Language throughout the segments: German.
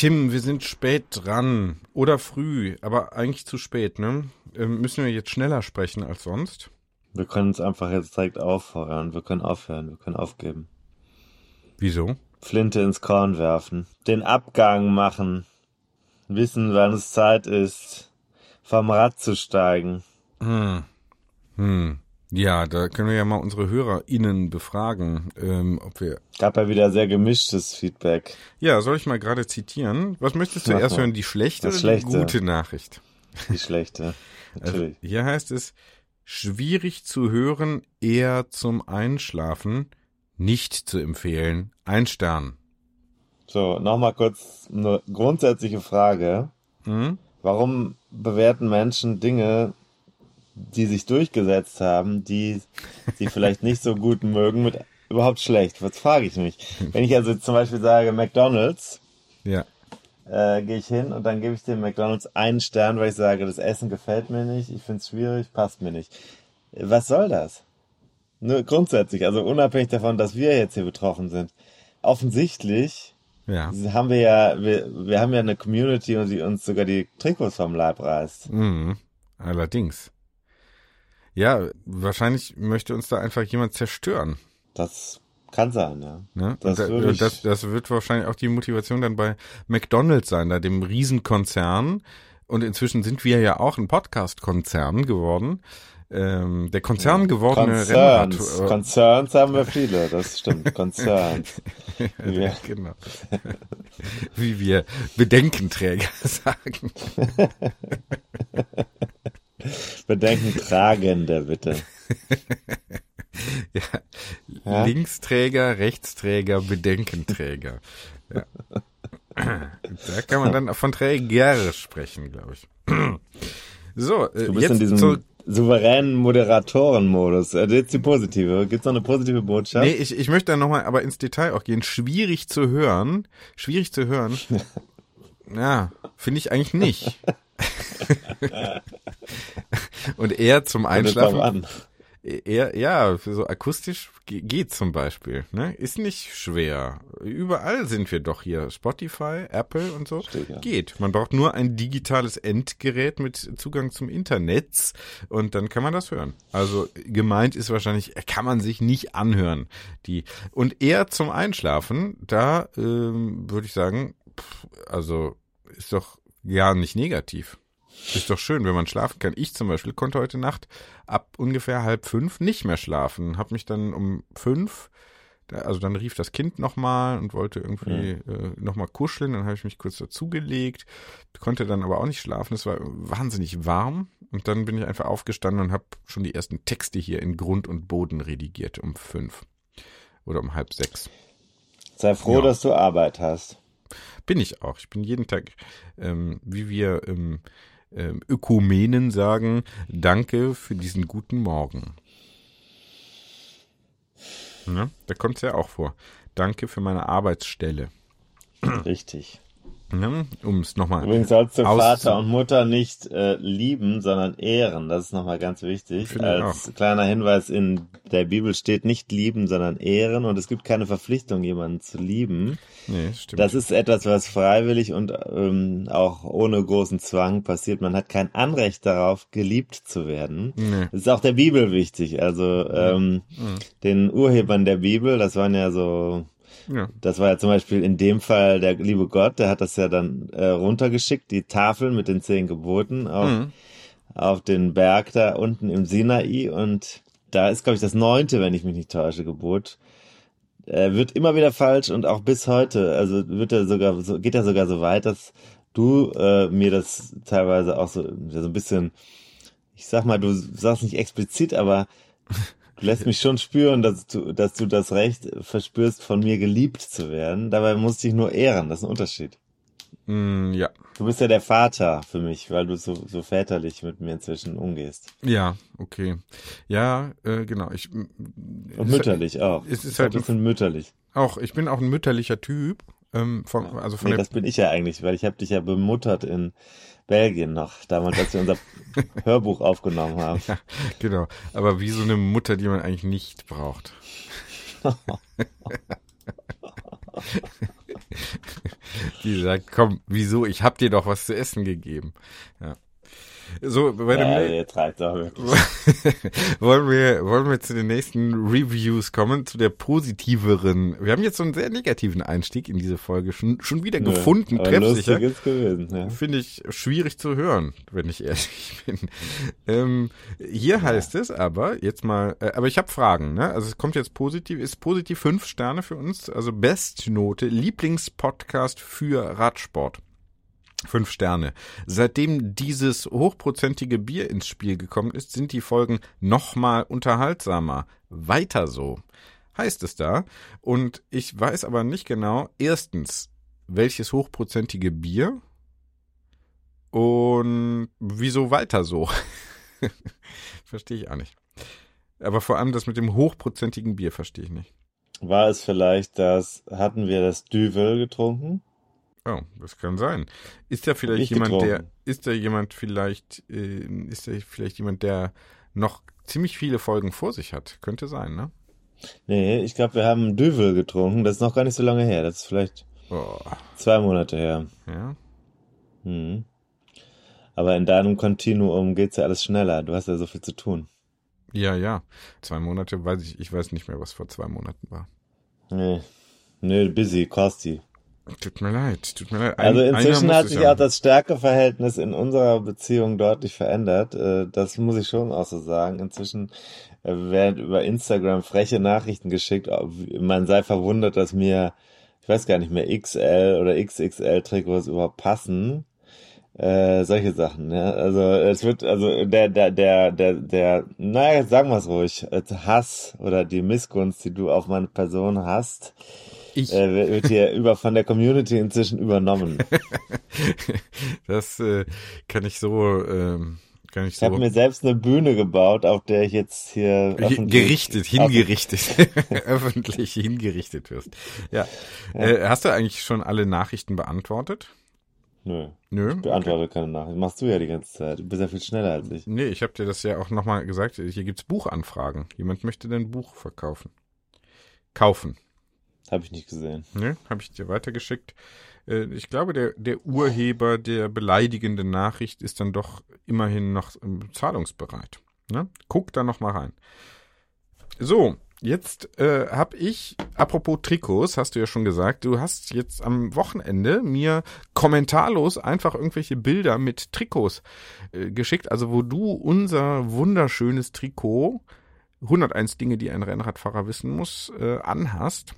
Tim, wir sind spät dran. Oder früh, aber eigentlich zu spät, ne? Ähm, müssen wir jetzt schneller sprechen als sonst? Wir können uns einfach jetzt direkt auffeuern. Wir können aufhören. Wir können aufgeben. Wieso? Flinte ins Korn werfen. Den Abgang machen. Wissen, wann es Zeit ist, vom Rad zu steigen. Hm. Hm. Ja, da können wir ja mal unsere HörerInnen befragen, ähm, ob wir. Gab ja wieder sehr gemischtes Feedback. Ja, soll ich mal gerade zitieren? Was möchtest du Mach erst mal. hören, die schlechte Das oder die Schlechte. gute Nachricht? Die schlechte. Also, Natürlich. hier heißt es, schwierig zu hören, eher zum Einschlafen, nicht zu empfehlen, ein Stern. So, nochmal kurz eine grundsätzliche Frage. Hm? Warum bewerten Menschen Dinge, die sich durchgesetzt haben, die sie vielleicht nicht so gut mögen, mit überhaupt schlecht? Was frage ich mich? Wenn ich also zum Beispiel sage McDonald's, Ja. äh, gehe ich hin und dann gebe ich dem McDonald's einen Stern, weil ich sage, das Essen gefällt mir nicht, ich finde es schwierig, passt mir nicht. Was soll das? Nur grundsätzlich, also unabhängig davon, dass wir jetzt hier betroffen sind. Offensichtlich Ja. haben wir ja, wir, wir haben ja eine Community und die uns sogar die Trikots vom Leib reißt. Mhm. Allerdings. Ja, wahrscheinlich möchte uns da einfach jemand zerstören. Das kann sein, ja. Ne? Das da, das, das wird wahrscheinlich auch die Motivation dann bei McDonald's sein, da dem Riesenkonzern. Und inzwischen sind wir ja auch ein Podcast-Konzern geworden. Ähm, der Konzern gewordene Concerns. Rennrad. Concerns haben wir viele, das stimmt. Concerns. ja, genau. Wie wir Bedenkenträger sagen. Bedenken tragende, bitte. Ja. Ja? Linksträger, Rechtsträger, Bedenkenträger. Ja. Da kann man dann von Träger sprechen, glaube ich. So, äh, Du bist jetzt in diesem zu, souveränen Moderatorenmodus. Äh, Jetzt die positive. Gibt's noch eine positive Botschaft? Nee, ich, ich möchte da nochmal aber ins Detail auch gehen. Schwierig zu hören. Schwierig zu hören. Ja, finde ich eigentlich nicht. Und eher zum Einschlafen. Eher, ja, für so akustisch ge- geht zum Beispiel. Ne? Ist nicht schwer. Überall sind wir doch hier. Spotify, Apple und so. Steht ja. Geht. Man braucht nur ein digitales Endgerät mit Zugang zum Internet und dann kann man das hören. Also gemeint ist wahrscheinlich, kann man sich nicht anhören. Die und eher zum Einschlafen, da ähm, würde ich sagen, pff, also ist doch gar nicht negativ. Ist doch schön, wenn man schlafen kann. Ich zum Beispiel konnte heute Nacht ab ungefähr halb fünf nicht mehr schlafen. Hab mich dann um fünf, also dann rief das Kind nochmal und wollte irgendwie äh, nochmal kuscheln. Dann habe ich mich kurz dazugelegt, konnte dann aber auch nicht schlafen. Es war wahnsinnig warm. Und dann bin ich einfach aufgestanden und habe schon die ersten Texte hier in Grund und Boden redigiert um fünf oder um halb sechs. Sei froh, Ja. dass du Arbeit hast. Bin ich auch. Ich bin jeden Tag, ähm, wie wir ähm, ähm, Ökumenen sagen, danke für diesen guten Morgen. Ne? Da kommt es ja auch vor. Danke für meine Arbeitsstelle. Richtig. Ne? Um es nochmal. Übrigens sollst du Vater und Mutter nicht äh, lieben, sondern ehren. Das ist nochmal ganz wichtig. Finde Als kleiner Hinweis in der Bibel steht nicht lieben, sondern ehren. Und es gibt keine Verpflichtung, jemanden zu lieben. Nee, stimmt. Das ist etwas, was freiwillig und ähm, auch ohne großen Zwang passiert. Man hat kein Anrecht darauf, geliebt zu werden. Nee. Das ist auch der Bibel wichtig. Also ähm, den Urhebern der Bibel, das waren ja so ja. das war ja zum Beispiel in dem Fall der liebe Gott, der hat das ja dann äh, runtergeschickt, die Tafel mit den zehn Geboten auf, Mhm. auf den Berg da unten im Sinai und da ist, glaube ich, das neunte, wenn ich mich nicht täusche, Gebot. Äh, wird immer wieder falsch und auch bis heute, also wird er sogar, so, geht er sogar so weit, dass du äh, mir das teilweise auch so, so ein bisschen, ich sag mal, du sagst nicht explizit, aber lässt mich schon spüren, dass du, dass du das Recht verspürst, von mir geliebt zu werden. Dabei musst du dich nur ehren. Das ist ein Unterschied. Mm, ja. Du bist ja der Vater für mich, weil du so, so väterlich mit mir inzwischen umgehst. Ja, okay. Ja, äh, genau. Ich, Und mütterlich auch. es ist halt das sind mütterlich. auch, ich bin auch ein mütterlicher Typ. Ähm, von, also von Nee, das bin ich ja eigentlich, weil ich habe dich ja bemuttert in Belgien noch, damals, als wir unser Hörbuch aufgenommen haben. Ja, genau. Aber wie so eine Mutter, die man eigentlich nicht braucht. die sagt, komm, wieso? Ich hab dir doch was zu essen gegeben. Ja. So, bei dem, Ja, ihr treibt wirklich. wollen wir, wollen wir zu den nächsten Reviews kommen, zu der positiveren. Wir haben jetzt so einen sehr negativen Einstieg in diese Folge schon, schon wieder Nö, gefunden, treffsicher. gewesen, ja. Finde ich schwierig zu hören, wenn ich ehrlich bin. Ähm, hier heißt es aber, jetzt mal, äh, aber ich habe Fragen, ne? Also es kommt jetzt positiv, ist positiv fünf Sterne für uns, also Bestnote, Lieblingspodcast für Radsport. Fünf Sterne. Seitdem dieses hochprozentige Bier ins Spiel gekommen ist, sind die Folgen nochmal unterhaltsamer. Weiter so. Heißt es da. Und ich weiß aber nicht genau, erstens, welches hochprozentige Bier und wieso weiter so? verstehe ich auch nicht. Aber vor allem das mit dem hochprozentigen Bier verstehe ich nicht. War es vielleicht das, hatten wir das Düvel getrunken? Oh, das kann sein. Ist da vielleicht ich jemand, der, getrunken. ist da jemand vielleicht, äh, ist da vielleicht jemand, der noch ziemlich viele Folgen vor sich hat? Könnte sein, ne? Nee, ich glaube, wir haben Düvel getrunken. Das ist noch gar nicht so lange her. Das ist vielleicht Oh, zwei Monate her. ja. Mhm. Aber in deinem Kontinuum geht's ja alles schneller. Du hast ja so viel zu tun. Ja, ja. Zwei Monate weiß ich, ich weiß nicht mehr, was vor zwei Monaten war. Nee. Nee, busy, Kosti. Tut mir leid, tut mir leid. Ein- Also inzwischen hat sich auch das Stärkeverhältnis in unserer Beziehung deutlich verändert. Äh, Das muss ich schon auch so sagen. Inzwischen äh, werden über Instagram freche Nachrichten geschickt. Man sei verwundert, dass mir, ich weiß gar nicht mehr, XL oder XXL Trikots überhaupt passen. Äh, solche Sachen, ja. Also es wird, also der, der, der, der, der, naja, sagen wir es ruhig, äh, Hass oder die Missgunst, die du auf meine Person hast, Ich, äh, wird hier über von der Community inzwischen übernommen. das äh, kann ich so, ähm, kann ich Ich so habe mir selbst eine Bühne gebaut, auf der ich jetzt hier gerichtet, hingerichtet, öffentlich hingerichtet wirst. Ja. Äh, hast du eigentlich schon alle Nachrichten beantwortet? Nö, Nö. beantworte keine Nachricht. Machst du ja die ganze Zeit. Du bist ja viel schneller als ich. Nee, ich habe dir das ja auch nochmal gesagt. Hier gibt's Buchanfragen. Jemand möchte dein Buch verkaufen. Kaufen. Habe ich nicht gesehen. Ne? Habe ich dir weitergeschickt. Äh, ich glaube, der, der Urheber der beleidigenden Nachricht ist dann doch immerhin noch ähm, zahlungsbereit. Ne? Guck da noch mal rein. So, jetzt äh, habe ich, apropos Trikots, hast du ja schon gesagt, du hast jetzt am Wochenende mir kommentarlos einfach irgendwelche Bilder mit Trikots äh, geschickt, also wo du unser wunderschönes Trikot 101 Dinge, die ein Rennradfahrer wissen muss, äh, anhast.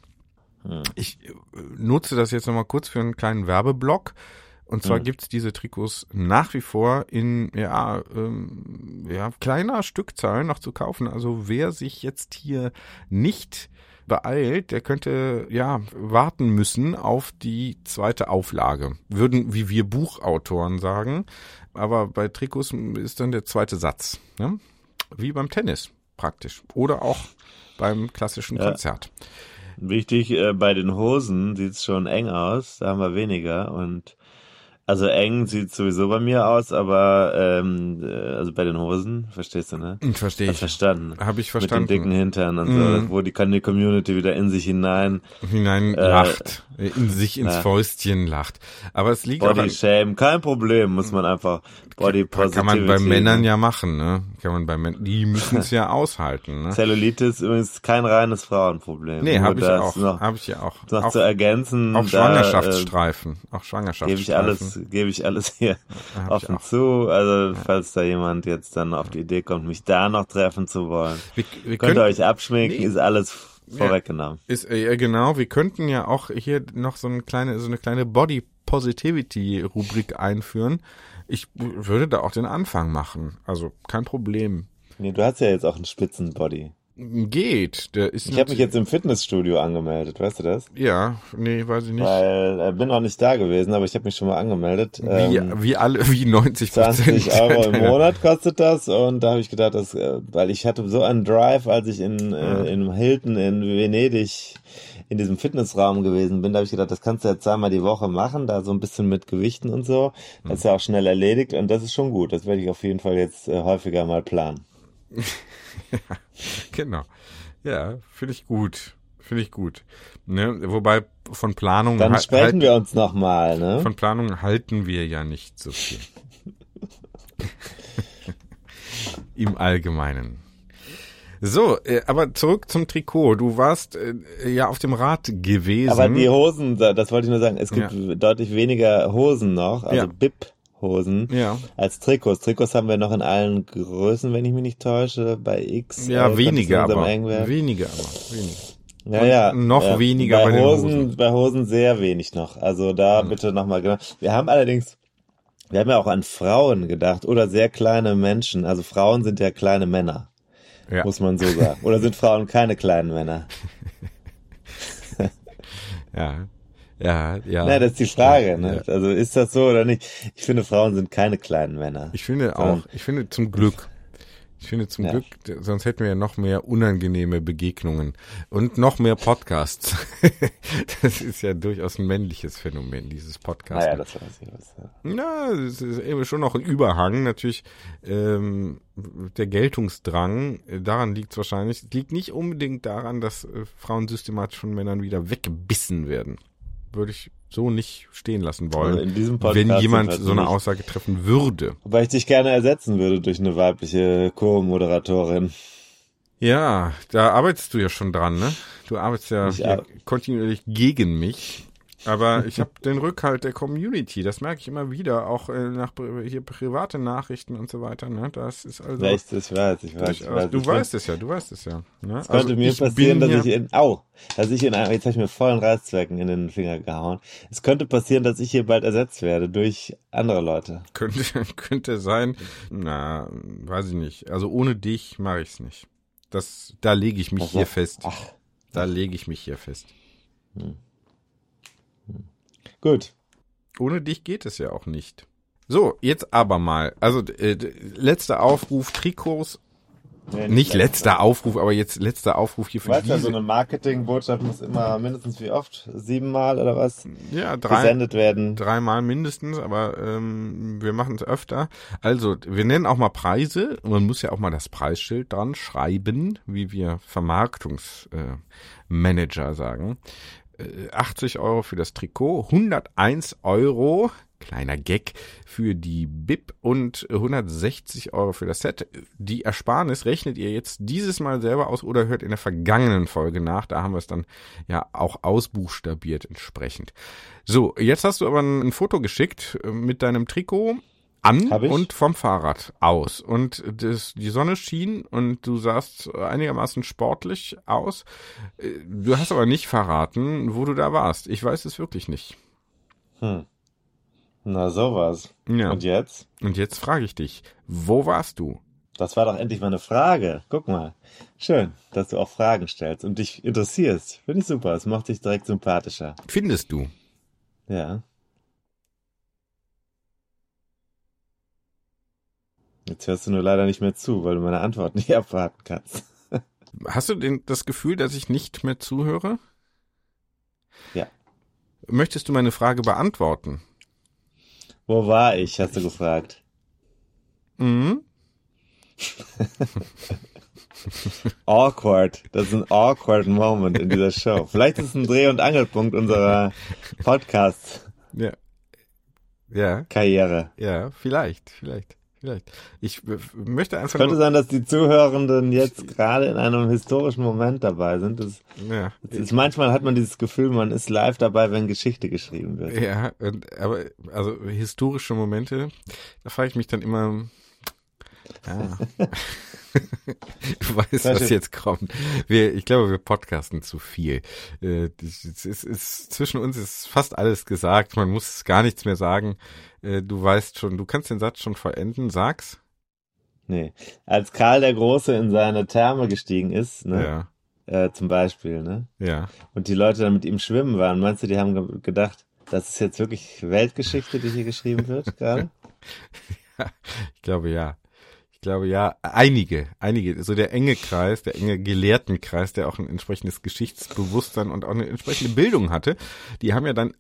Hm. Ich äh, nutze das jetzt nochmal kurz für einen kleinen Werbeblock. Und zwar Mhm. gibt's diese Trikots nach wie vor in ja, ähm, ja, kleiner Stückzahl noch zu kaufen. Also wer sich jetzt hier nicht beeilt, der könnte ja warten müssen auf die zweite Auflage. Würden, wie wir Buchautoren sagen. Aber bei Trikots ist dann der zweite Satz. Ne? Wie beim Tennis praktisch. Oder auch beim klassischen Ja. Konzert. Wichtig, äh, bei den Hosen sieht's schon eng aus. Da haben wir weniger. Und Also eng sieht sowieso bei mir aus, aber ähm, äh, also bei den Hosen, verstehst du, ne? Verstehe Hab ich. verstanden. Habe ich verstanden. Mit den dicken Hintern und Mhm. so, wo die kann die Community wieder in sich hinein hinein Äh, lacht, in sich ins ja. Fäustchen lacht. Aber es liegt auch Body an, Shame, kein Problem, muss man einfach Body Positivity. kann man bei Männern ne? ja machen, ne? Kann man bei Männern, die müssen es ja aushalten, ne? Cellulitis übrigens kein reines Frauenproblem. Nee, habe ich auch, habe ich ja auch. noch Auch, zu ergänzen, auch da, Schwangerschaftsstreifen, auch äh, Schwangerschaftsstreifen. Gebe ich alles, gebe ich alles hier offen zu. Also falls da jemand jetzt dann auf die Idee kommt, mich da noch treffen zu wollen, Wir, wir könnt ihr euch abschminken, Nee. ist alles vorweggenommen. ist, äh, ja, genau, wir könnten ja auch hier noch so eine kleine, so eine kleine Body Positivity Rubrik einführen. Ich würde da auch den Anfang machen. Also kein Problem. Nee, du hast ja jetzt auch einen Spitzenbody. Geht. Der ist Ich habe mich jetzt im Fitnessstudio angemeldet, weißt du das? Ja, nee, weiß ich nicht. Weil äh, bin noch nicht da gewesen, aber ich habe mich schon mal angemeldet. Wie, Ähm, wie alle, wie 90 Prozent. 20 Euro im Monat kostet das und da habe ich gedacht, dass, äh, weil ich hatte so einen Drive, als ich in, äh, in Hilton in Venedig in diesem Fitnessraum gewesen bin, da habe ich gedacht, das kannst du ja zweimal die Woche machen, da so ein bisschen mit Gewichten und so. Das ist ja auch schnell erledigt und das ist schon gut. Das werde ich auf jeden Fall jetzt äh, häufiger mal planen. Genau. Ja, finde ich gut. Finde ich gut. Ne? Wobei von Planung Dann sprechen halten, wir uns nochmal, ne? von Planung halten wir ja nicht so viel. Im Allgemeinen. So, äh, aber zurück zum Trikot. Du warst äh, ja auf dem Rad gewesen. Aber die Hosen, da- das wollte ich nur sagen, es gibt deutlich weniger Hosen noch, also Ja. BIP-Hosen, ja, als Trikots. Trikots haben wir noch in allen Größen, wenn ich mich nicht täusche, bei X. ja, es weniger aber. Weniger aber. Weniger. Ja, ja. noch ja, weniger bei, bei Hosen, Hosen. Bei Hosen sehr wenig noch. Also da bitte nochmal genau. Wir haben allerdings, wir haben ja auch an Frauen gedacht oder sehr kleine Menschen. Also Frauen sind ja kleine Männer, Ja. muss man so sagen. Oder sind Frauen keine kleinen Männer? Ja. Ja, ja. Na, das ist die Frage. Ne? Ja. Also ist das so oder nicht? Ich finde, Frauen sind keine kleinen Männer. Ich finde auch, ich finde zum Glück. Ich finde zum Ja. Glück, sonst hätten wir ja noch mehr unangenehme Begegnungen und noch mehr Podcasts. das ist ja durchaus ein männliches Phänomen, dieses Podcast. Naja, das weiß ich was. ja. Na, es ist eben schon noch ein Überhang. Natürlich ähm, der Geltungsdrang, äh, daran liegt es wahrscheinlich. Es liegt nicht unbedingt daran, dass äh, Frauen systematisch von Männern wieder weggebissen werden. Würde ich so nicht stehen lassen wollen. Also in diesem Podcast wenn jemand so eine. Aussage treffen würde. Wobei ich dich gerne ersetzen würde durch eine weibliche Co-Moderatorin. Ja, da arbeitest du ja schon dran, ne? Du arbeitest ja Ich ar- kontinuierlich gegen mich. Aber ich habe den Rückhalt der Community. Das merke ich immer wieder, auch äh, nach hier private Nachrichten und so weiter. Ne? Das ist also Echt, ich weiß, ich weiß. Ich weiß. du Ich weißt es ja, du weißt es ja. Ne? Es könnte mir ich passieren, dass ich in, au, dass ich in einem, jetzt habe ich mir vollen Reißzwecken in den Finger gehauen. Es könnte passieren, dass ich hier bald ersetzt werde durch andere Leute. könnte könnte sein. Na, weiß ich nicht. Also ohne dich mache ich's nicht. Das, da lege ich mich Ach so. hier fest. Ach, Da lege ich mich hier fest. Gut. Ohne dich geht es ja auch nicht. So, jetzt aber mal. Also äh, letzter Aufruf, Trikots. Nee, Nicht letzter Aufruf, aber jetzt letzter Aufruf hier Du für weißt ja, diese. so eine Marketingbotschaft muss immer mindestens wie oft? Siebenmal oder was? ja, drei, Gesendet werden. dreimal mindestens, aber ähm, wir machen es öfter. Also, wir nennen auch mal Preise. Man muss ja auch mal das Preisschild dran schreiben, wie wir Vermarktungsmanager äh, sagen. Äh, 80 Euro für das Trikot, 101 Euro, kleiner Gag, für die Bib und 160 Euro für das Set. Die Ersparnis rechnet ihr jetzt dieses Mal selber aus oder hört in der vergangenen Folge nach. Da haben wir es dann ja auch ausbuchstabiert entsprechend. So, jetzt hast du aber ein, ein Foto geschickt äh, mit deinem Trikot an und vom Fahrrad aus. Und das, die Sonne schien und du sahst einigermaßen sportlich aus. Äh, Du hast aber nicht verraten, wo du da warst. Ich weiß es wirklich nicht. Hm. Na sowas. Ja. Und jetzt? Und jetzt frage ich dich, wo warst du? Das war doch endlich mal eine Frage. Guck mal. Schön, dass du auch Fragen stellst und dich interessierst. Finde ich super. Es macht dich direkt sympathischer. Findest du? Ja. Jetzt hörst du nur leider nicht mehr zu, weil du meine Antwort nicht abwarten kannst. Hast du den, das Gefühl, dass ich nicht mehr zuhöre? Ja. Möchtest du meine Frage beantworten? Wo war ich, hast du gefragt. Mhm. awkward. Das ist ein awkward Moment in dieser Show. Vielleicht ist es ein Dreh- und Angelpunkt unserer Podcast-Karriere. Ja. Ja. Ja, vielleicht, vielleicht. Vielleicht. Ich möchte einfach. Es könnte sein, dass die Zuhörenden jetzt gerade in einem historischen Moment dabei sind. Das, ja. Das ist, manchmal hat man dieses Gefühl, man ist live dabei, wenn Geschichte geschrieben wird. Ja, und, aber also historische Momente, da frage ich mich dann immer. Ja. Du weißt, was jetzt kommt. Wir, ich glaube, wir podcasten zu viel. Äh, es ist, ist, zwischen uns ist fast alles gesagt. Man muss gar nichts mehr sagen. Äh, du weißt schon, du kannst den Satz schon vollenden. Sag's. Nee. Als Karl der Große in seine Therme gestiegen ist, ne? Ja. Äh, zum Beispiel, ne? Ja. Und die Leute dann mit ihm schwimmen waren. Meinst du, die haben gedacht, das ist jetzt wirklich Weltgeschichte, die hier geschrieben wird gerade? ja, ich glaube ja glaube ja, einige, einige, so der enge Kreis, der enge Gelehrtenkreis, der auch ein entsprechendes Geschichtsbewusstsein und auch eine entsprechende Bildung hatte, die haben ja dann,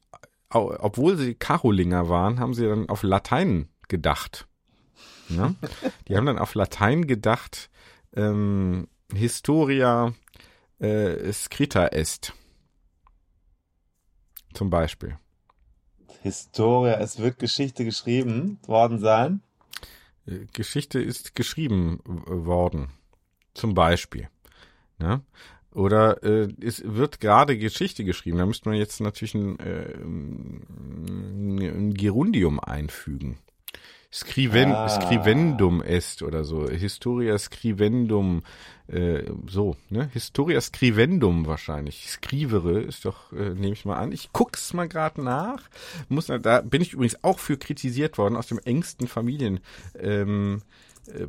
obwohl sie Karolinger waren, haben sie dann auf Latein gedacht. Ja? Die haben dann auf Latein gedacht, ähm, Historia äh, scrita est. Zum Beispiel. Historia, es wird Geschichte geschrieben worden sein. Geschichte ist geschrieben worden. Zum Beispiel. Ne? Oder äh, es wird gerade Geschichte geschrieben. Da müsste man jetzt natürlich ein, äh, ein Gerundium einfügen. Scriven, ah. Scrivendum est oder so. Historia Scrivendum, äh, so, ne? Historia Scrivendum wahrscheinlich. Scrivere ist doch, äh, nehme ich mal an. Ich guck's mal gerade nach. Muss, da bin ich übrigens auch für kritisiert worden aus dem engsten Familienbereich. Ähm, äh,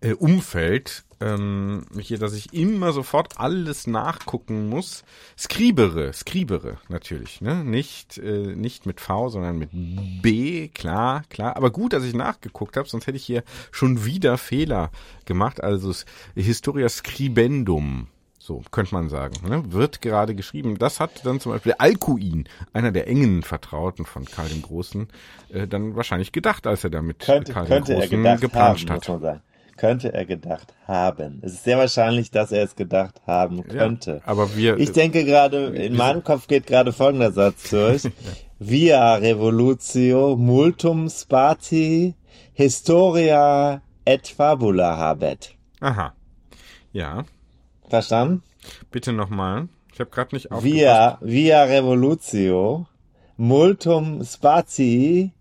äh, Umfeld ähm, hier, dass ich immer sofort alles nachgucken muss. Skribere, skribere natürlich, ne? Nicht, äh, nicht mit V, sondern mit B, klar, klar. Aber gut, dass ich nachgeguckt habe, sonst hätte ich hier schon wieder Fehler gemacht. Also Historia Scribendum. So könnte man sagen. Ne? Wird gerade geschrieben. Das hat dann zum Beispiel Alcuin, einer der engen Vertrauten von Karl dem Großen, äh, dann wahrscheinlich gedacht, als er damit könnte, Karl könnte dem Großen geplanscht hat könnte er gedacht haben. Es ist sehr wahrscheinlich, dass er es gedacht haben könnte. Ja, aber wir. Ich denke gerade, in meinem Kopf geht gerade folgender Satz durch. Via revolutio multum spati historia et fabula habet. Aha. Ja. Verstanden? Bitte nochmal. Ich habe gerade nicht aufgepasst. Via, via revolutio multum spati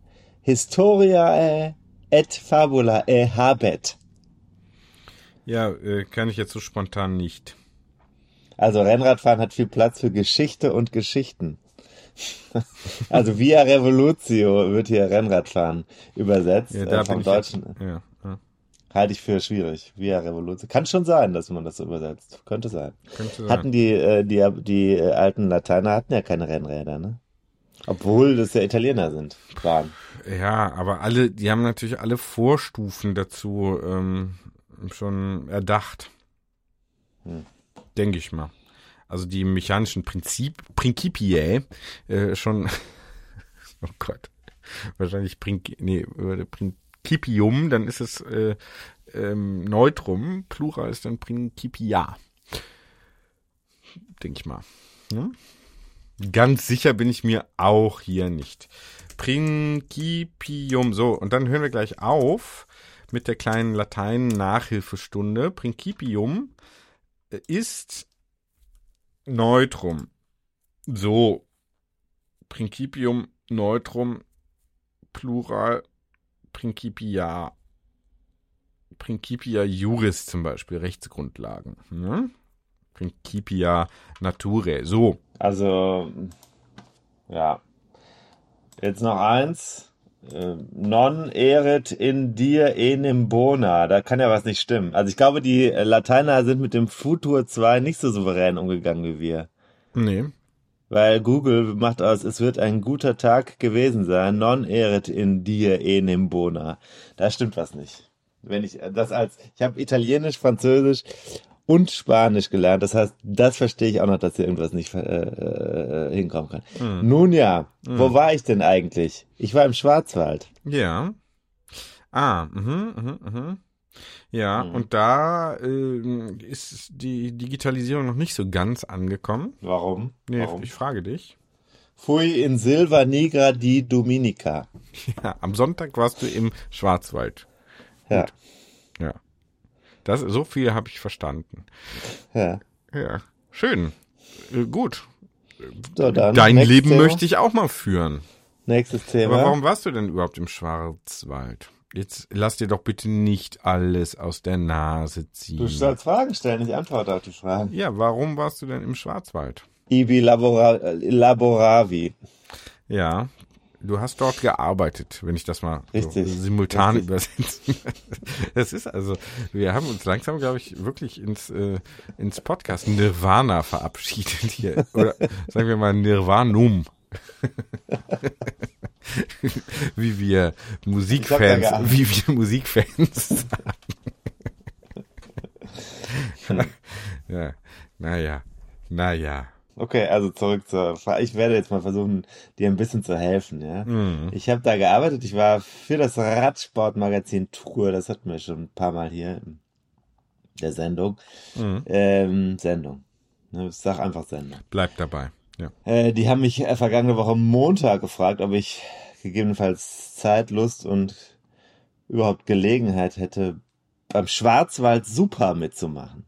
historia et fabula habet. Ja, äh, kann ich jetzt so spontan nicht. Also Rennradfahren hat viel Platz für Geschichte und Geschichten. also Via Revolutio wird hier Rennradfahren übersetzt ja, da äh, vom Deutschen. Jetzt, ja, ja. Halte ich für schwierig. Via Revolutio. Kann schon sein, dass man das so übersetzt. Könnte sein. Könnte sein. Hatten die, äh, die, die äh, alten Lateiner hatten ja keine Rennräder, ne? Obwohl das ja Italiener sind, waren. Ja, aber alle, die haben natürlich alle Vorstufen dazu ähm, schon erdacht. Hm. Denke ich mal. Also die mechanischen Prinzip, Principiae äh, schon, oh Gott, wahrscheinlich Princ, nee, Principium, dann ist es äh, ähm, Neutrum, Plural ist dann Principia. Denke ich mal. Hm? Ganz sicher bin ich mir auch hier nicht. Principium, so, und dann hören wir gleich auf mit der kleinen Latein-Nachhilfestunde. Principium äh, ist Neutrum. So. Principium, Neutrum, Plural, Principia. Principia Juris zum Beispiel, Rechtsgrundlagen. Ne? Principia Naturae. So. Also, ja. Jetzt noch eins. Äh, non erit in dir enim bona. Da kann ja was nicht stimmen. Also ich glaube, die Lateiner sind mit dem Futur 2 nicht so souverän umgegangen wie wir. Nee. Weil Google macht aus, es wird ein guter Tag gewesen sein. Non erit in dir enim bona. Da stimmt was nicht. Wenn ich das als, ich habe Italienisch, Französisch und Spanisch gelernt. Das heißt, das verstehe ich auch noch, dass hier irgendwas nicht äh, äh, hinkommen kann. Hm. Nun ja, wo war ich denn eigentlich? Ich war im Schwarzwald. Ja. Ah, mhm, mhm, mhm. Ja, Mhm. und da äh, ist die Digitalisierung noch nicht so ganz angekommen. Warum? Nee, Warum? ich frage dich. Fui in Silva Nigra di Dominica. Ja, am Sonntag warst du im Schwarzwald. Ja, Ja. Das, so viel habe ich verstanden. ja. Ja, schön. Äh, gut. So, dann Dein Leben Thema. möchte ich auch mal führen. Nächstes Thema. Aber warum warst du denn überhaupt im Schwarzwald? Jetzt lass dir doch bitte nicht alles aus der Nase ziehen. Du sollst Fragen stellen, ich antworte auf die Fragen. ja, warum warst du denn im Schwarzwald? Ibi Labora Laboravi. Ja, du hast dort gearbeitet, wenn ich das mal Richtig, so simultan richtig. übersetzen. Das ist also, wir haben uns langsam, glaube ich, wirklich ins, äh, ins Podcast Nirvana verabschiedet hier. Oder sagen wir mal Nirvanum. wie wir Musikfans, wie wir Musikfans sagen. ja, naja, naja. Okay, also zurück zur Frage. Ich werde jetzt mal versuchen, dir ein bisschen zu helfen. Ja? Mhm. Ich habe da gearbeitet. Ich war für das Radsportmagazin Tour. Das hatten wir schon ein paar Mal hier in der Sendung. Mhm. Ähm, Sendung. Ne, Ich sag einfach Sendung. Bleib dabei. Ja. Äh, die haben mich äh, vergangene Woche Montag gefragt, ob ich gegebenenfalls Zeit, Lust und überhaupt Gelegenheit hätte, beim Schwarzwald Super mitzumachen.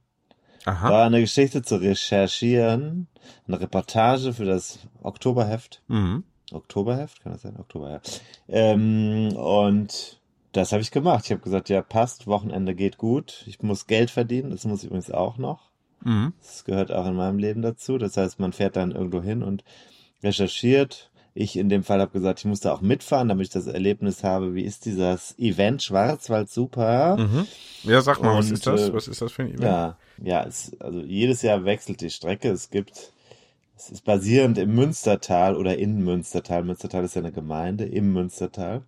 Aha. War eine Geschichte zu recherchieren, eine Reportage für das Oktoberheft. Mhm. Oktoberheft, kann das sein? Oktober, ja. Ähm, und das habe ich gemacht. Ich habe gesagt, ja, passt, Wochenende geht gut. Ich muss Geld verdienen, das muss ich übrigens auch noch. Mhm. Das gehört auch in meinem Leben dazu. Das heißt, man fährt dann irgendwo hin und recherchiert. Ich in dem Fall habe gesagt, ich muss da auch mitfahren, damit ich das Erlebnis habe, wie ist dieses Event Schwarzwald Super. Mhm. Ja, sag mal, was Und, ist das? äh, Was ist das für ein Event? Ja, ja, es, also jedes Jahr wechselt die Strecke. Es gibt, es ist basierend im Münstertal oder in Münstertal. Münstertal ist ja eine Gemeinde im Münstertal.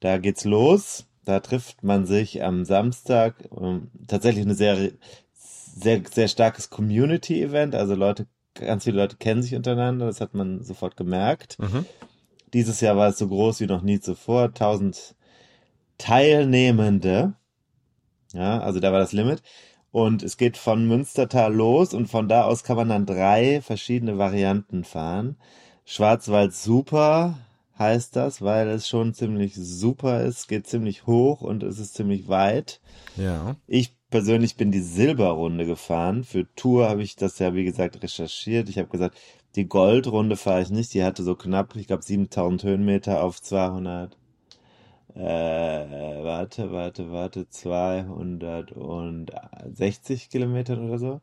Da geht's los. Da trifft man sich am Samstag. Ähm, tatsächlich eine sehr, sehr, sehr starkes Community-Event. Also Leute, ganz viele Leute kennen sich untereinander. Das hat man sofort gemerkt. Mhm. Dieses Jahr war es so groß wie noch nie zuvor. 1000 Teilnehmende. Ja, also da war das Limit. Und es geht von Münstertal los und von da aus kann man dann drei verschiedene Varianten fahren. Schwarzwald Super heißt das, weil es schon ziemlich super ist, geht ziemlich hoch und es ist ziemlich weit. Ja. Ich persönlich bin die Silberrunde gefahren. Für Tour habe ich das ja, wie gesagt, recherchiert. Ich habe gesagt, die Goldrunde fahre ich nicht. Die hatte so knapp, ich glaube, 7000 Höhenmeter auf 200. Äh, warte, warte, warte, 260 Kilometern oder so.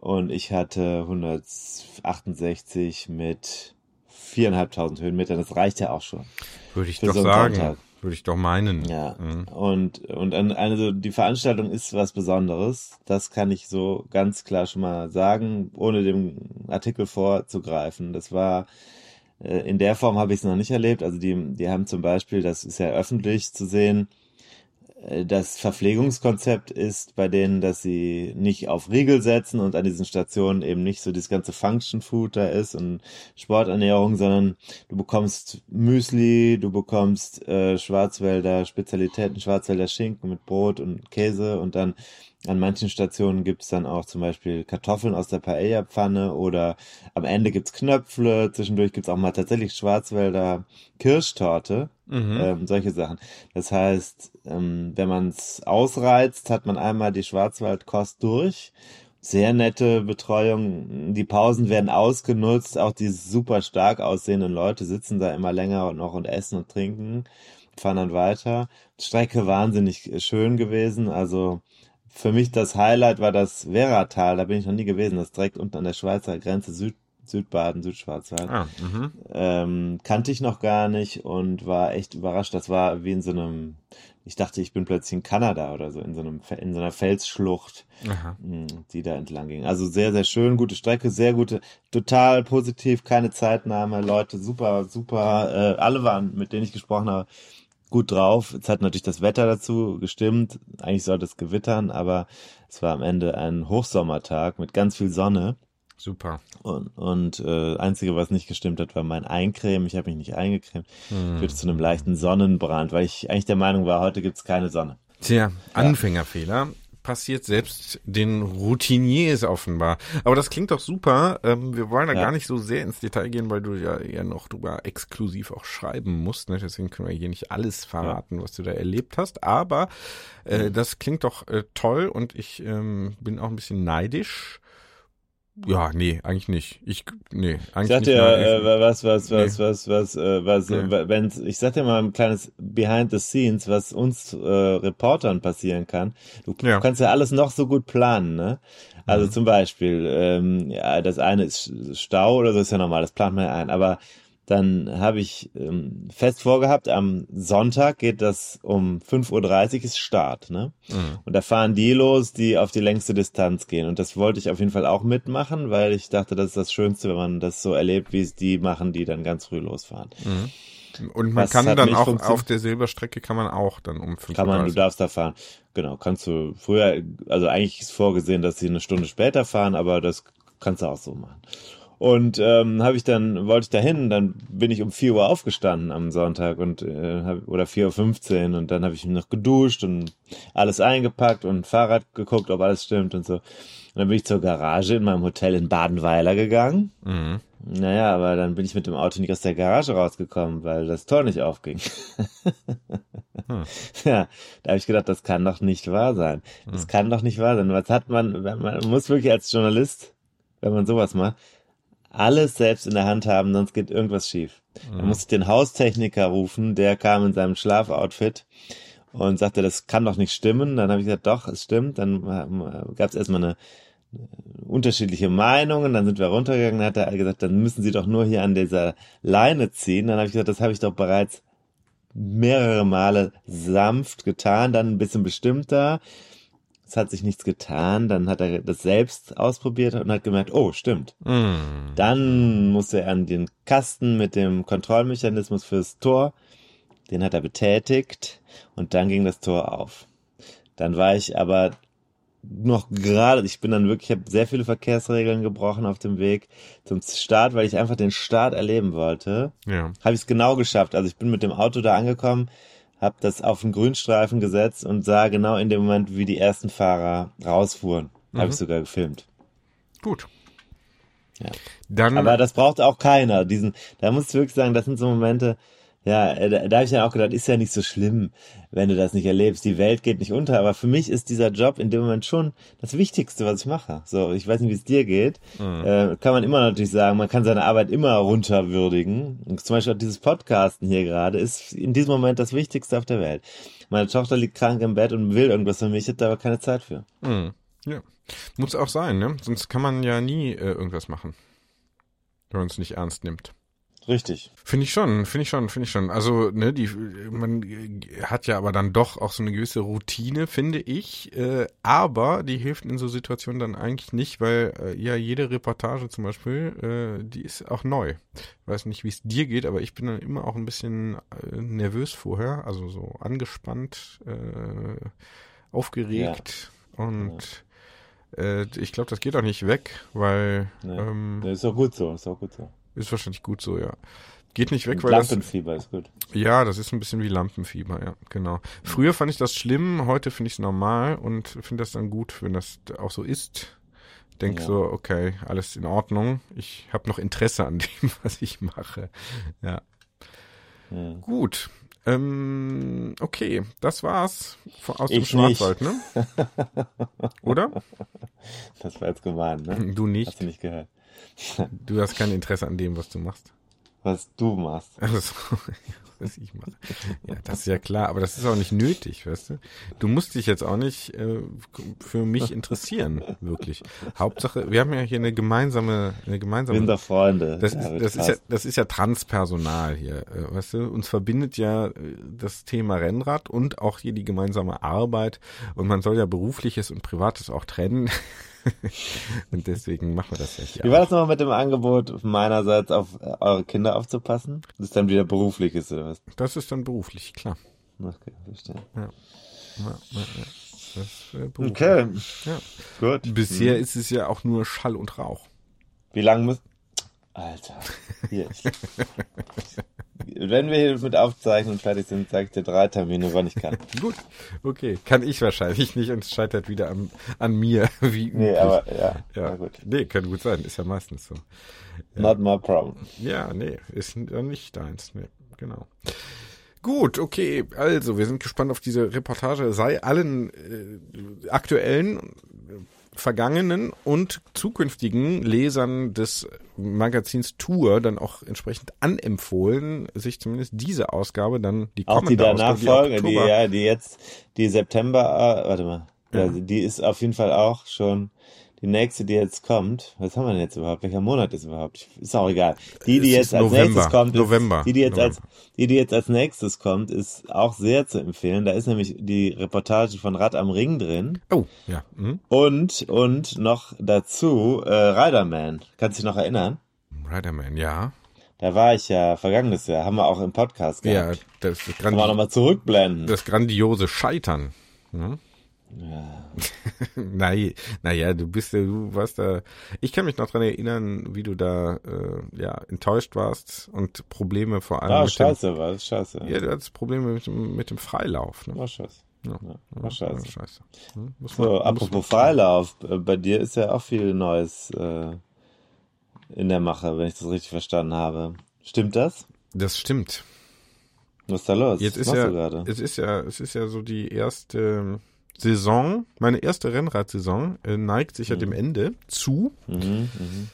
Und ich hatte 168 mit 4.500 Höhenmetern. Das reicht ja auch schon. Würde ich Für doch so sagen. Sonntag. Würde ich doch meinen. Ja, Mhm. und, und also die Veranstaltung ist was Besonderes. Das kann ich so ganz klar schon mal sagen, ohne dem Artikel vorzugreifen. Das war, äh, in der Form habe ich es noch nicht erlebt. Also die, die haben zum Beispiel, das ist ja öffentlich zu sehen, das Verpflegungskonzept ist bei denen, dass sie nicht auf Riegel setzen und an diesen Stationen eben nicht so das ganze Function Food da ist und Sporternährung, sondern du bekommst Müsli, du bekommst äh, Schwarzwälder Spezialitäten, Schwarzwälder Schinken mit Brot und Käse und dann an manchen Stationen gibt's dann auch zum Beispiel Kartoffeln aus der Paella-Pfanne oder am Ende gibt's Knöpfle, zwischendurch gibt's auch mal tatsächlich Schwarzwälder Kirschtorte, Mhm. ähm, solche Sachen. Das heißt, ähm, wenn man's ausreizt, hat man einmal die Schwarzwaldkost durch. Sehr nette Betreuung. Die Pausen werden ausgenutzt. Auch die super stark aussehenden Leute sitzen da immer länger noch und essen und trinken, fahren dann weiter. Strecke wahnsinnig schön gewesen. Also für mich das Highlight war das Werratal. Da bin ich noch nie gewesen. Das ist direkt unten an der Schweizer Grenze Süd Südbaden, Südschwarzwald. Ah, mhm. Ähm, kannte ich noch gar nicht und war echt überrascht. Das war wie in so einem, ich dachte, ich bin plötzlich in Kanada oder so, in so einem, in so einer Felsschlucht, Aha. mh, die da entlang ging. Also sehr, sehr schön, gute Strecke, sehr gute, total positiv, keine Zeitnahme, Leute, super, super, äh, alle waren, mit denen ich gesprochen habe, gut drauf. Es hat natürlich das Wetter dazu gestimmt. Eigentlich sollte es gewittern, aber es war am Ende ein Hochsommertag mit ganz viel Sonne. Super. Und, und äh, einzige, was nicht gestimmt hat, war mein Eincremen. Ich habe mich nicht eingecremt. Hm. Führte zu einem leichten Sonnenbrand, weil ich eigentlich der Meinung war, heute gibt's keine Sonne. Tja, Anfängerfehler. Passiert selbst den Routiniers offenbar. Aber das klingt doch super. Ähm, wir wollen da Ja. gar nicht so sehr ins Detail gehen, weil du ja eher noch drüber exklusiv auch schreiben musst. Ne? Deswegen können wir hier nicht alles verraten, was du da erlebt hast. Aber äh, das klingt doch äh, toll und ich ähm, bin auch ein bisschen neidisch. Ja, nee, eigentlich nicht. Ich, nee, Ich eigentlich sag nicht. dir, äh, was, was, was, Nee. was, was, äh, was, Nee. wenn's, ich sag dir mal ein kleines Behind the Scenes, was uns äh, Reportern passieren kann. Du Ja. Mhm. kannst ja alles noch so gut planen, ne? Also zum Beispiel, ähm, ja, das eine ist Stau oder so ist ja normal, das plant man ja ein. Aber dann habe ich ähm, fest vorgehabt, am Sonntag geht das um 5.30 Uhr ist Start, ne? Mhm. Und da fahren die los, die auf die längste Distanz gehen. Und das wollte ich auf jeden Fall auch mitmachen, weil ich dachte, das ist das Schönste, wenn man das so erlebt, wie es die machen, die dann ganz früh losfahren. Und man was kann dann auch auf der Silberstrecke kann man auch dann um 5 Kann man, du darfst da fahren. Genau, kannst du früher, also eigentlich ist vorgesehen, dass sie eine Stunde später fahren, aber das kannst du auch so machen. Und ähm, habe ich dann, wollte ich da hin, dann bin ich um 4 Uhr aufgestanden am Sonntag und äh, hab, oder 4.15 Uhr und dann habe ich mich noch geduscht und alles eingepackt und Fahrrad geguckt, ob alles stimmt und so. Und dann bin ich zur Garage in meinem Hotel in Badenweiler gegangen. Mhm. Naja, aber dann bin ich mit dem Auto nicht aus der Garage rausgekommen, weil das Tor nicht aufging. Ja, da habe ich gedacht, das kann doch nicht wahr sein. Das kann doch nicht wahr sein. Was hat man, wenn man man muss wirklich als Journalist, wenn man sowas macht, alles selbst in der Hand haben, sonst geht irgendwas schief. Dann musste ich den Haustechniker rufen, der kam in seinem Schlafoutfit und sagte, das kann doch nicht stimmen. Dann habe ich gesagt, doch, es stimmt. Dann gab es erstmal eine unterschiedliche Meinungen, dann sind wir runtergegangen, dann hat er gesagt, dann müssen Sie doch nur hier an dieser Leine ziehen. Dann habe ich gesagt, das habe ich doch bereits mehrere Male sanft getan, dann ein bisschen bestimmter. Es hat sich nichts getan, dann hat er das selbst ausprobiert und hat gemerkt, oh, stimmt. Mhm. Dann musste er an den Kasten mit dem Kontrollmechanismus fürs Tor, den hat er betätigt und dann ging das Tor auf. Dann war ich aber noch gerade, ich bin dann wirklich, ich habe sehr viele Verkehrsregeln gebrochen auf dem Weg zum Start, weil ich einfach den Start erleben wollte. Ja. Habe ich es genau geschafft. Also ich bin mit dem Auto da angekommen, habe das auf den Grünstreifen gesetzt und sah genau in dem Moment, wie die ersten Fahrer rausfuhren. Habe ich sogar gefilmt. Gut. Ja. Dann Aber das braucht auch keiner. Diesen, da muss ich wirklich sagen, das sind so Momente, ja, äh, da, da habe ich ja auch gedacht, ist ja nicht so schlimm, wenn du das nicht erlebst. Die Welt geht nicht unter. Aber für mich ist dieser Job in dem Moment schon das Wichtigste, was ich mache. So, ich weiß nicht, wie es dir geht. Äh, kann man immer natürlich sagen, man kann seine Arbeit immer runterwürdigen. Und zum Beispiel auch dieses Podcasten hier gerade ist in diesem Moment das Wichtigste auf der Welt. Meine Tochter liegt krank im Bett und will irgendwas von mir. Ich hätte aber keine Zeit für. Mhm. Ja. Muss auch sein, ne? Sonst kann man ja nie äh, irgendwas machen. Wenn man es nicht ernst nimmt. Richtig. Finde ich schon, finde ich schon, finde ich schon. Also, ne, die, man hat ja aber dann doch auch so eine gewisse Routine, finde ich. Äh, aber die hilft in so Situationen dann eigentlich nicht, weil äh, ja jede Reportage zum Beispiel, äh, die ist auch neu. Weiß nicht, wie es dir geht, aber ich bin dann immer auch ein bisschen äh, nervös vorher, also so angespannt, äh, aufgeregt und äh, ich glaube, das geht auch nicht weg, weil Nee. ähm, Ja, ist auch gut so, ist auch gut so. Ist wahrscheinlich gut so, ja. Geht nicht weg, weil das, Lampenfieber ist gut. ja, das ist ein bisschen wie Lampenfieber, ja, genau. Früher fand ich das schlimm, heute finde ich es normal und finde das dann gut, wenn das auch so ist. Denk Ja. so, okay, alles in Ordnung. Ich habe noch Interesse an dem, was ich mache. Ja, Ja. gut. Ähm, okay, das war's aus dem Ich nicht. Schwarzwald, ne? Oder? Das war jetzt gemein, ne? Du Hast nicht. du nicht gehört. Du hast kein Interesse an dem, was du machst. Was du machst. Also, was ich mache. Ja, das ist ja klar, aber das ist auch nicht nötig, weißt du? Du musst dich jetzt auch nicht äh, für mich interessieren, wirklich. Hauptsache, wir haben ja hier eine gemeinsame, eine gemeinsame. doch Freunde. das, Ja, ist, das, ist ja, das ist ja Transpersonal hier, äh, weißt du? Uns verbindet ja äh, das Thema Rennrad und auch hier die gemeinsame Arbeit. Und man soll ja berufliches und privates auch trennen. und deswegen machen wir das ja hier. Wie war das nochmal mit dem Angebot meinerseits auf äh, eure Kinder aufzupassen? Das ist dann wieder berufliches oder was? Das ist dann beruflich, klar. Okay, verstehe. Ja, ja, ja. Das, äh. Okay, Ja. gut. Bisher ist es ja auch nur Schall und Rauch. Wie lange muss. Alter. Hier. Wenn wir hier mit Aufzeichnen fertig sind, sage ich dir drei Termine, wann ich kann. Gut, okay. Kann ich wahrscheinlich nicht und es scheitert wieder an, an mir. Wie Nee, üblich. aber ja, ja. gut. Nee, kann gut sein. Ist ja meistens so. Not my problem. Ja, nee, ist ja nicht deins. Nee, genau. Gut, okay. Also, wir sind gespannt auf diese Reportage. Sei allen äh, aktuellen, äh, vergangenen und zukünftigen Lesern des Magazins Tour dann auch entsprechend anempfohlen, sich zumindest diese Ausgabe dann die Auch die danach folgen, die, ja, die jetzt, die September, äh, warte mal, ja. Ja. die ist auf jeden Fall auch schon die nächste, die jetzt kommt. Was haben wir denn jetzt überhaupt? Welcher Monat ist überhaupt? Ist auch egal. Die, die jetzt als November. nächstes kommt, ist, November. die, die jetzt als, November. die, die jetzt als nächstes kommt, ist auch sehr zu empfehlen. Da ist nämlich die Reportage von Rad am Ring drin. Oh, ja. Hm. Und, und noch dazu, äh, Riderman. Kannst du dich noch erinnern? Riderman, ja. Da war ich ja vergangenes Jahr, haben wir auch im Podcast Ja, gehabt. das, Können wir Grandi nochmal zurückblenden. das grandiose Scheitern. Ne? Ja. Nein, naja, du bist ja, du warst da. Ich kann mich noch dran erinnern, wie du da äh, ja enttäuscht warst und Probleme vor allem Ah, scheiße, war das scheiße. dem. Ja, du hattest Probleme mit dem, mit dem Freilauf. Ne? War scheiße. Ja, Ja, ja, war scheiße. ja, scheiße. Hm, muss So, man- apropos Freilauf, äh, bei dir ist ja auch viel Neues äh, in der Mache, wenn ich das richtig verstanden habe. Stimmt das? Das stimmt. Was ist da los? Jetzt Was ist machst ja, du gerade? es ist ja, es ist ja so die erste Saison, meine erste Rennradsaison äh, neigt sich ja dem Ende zu. Mhm, mhm.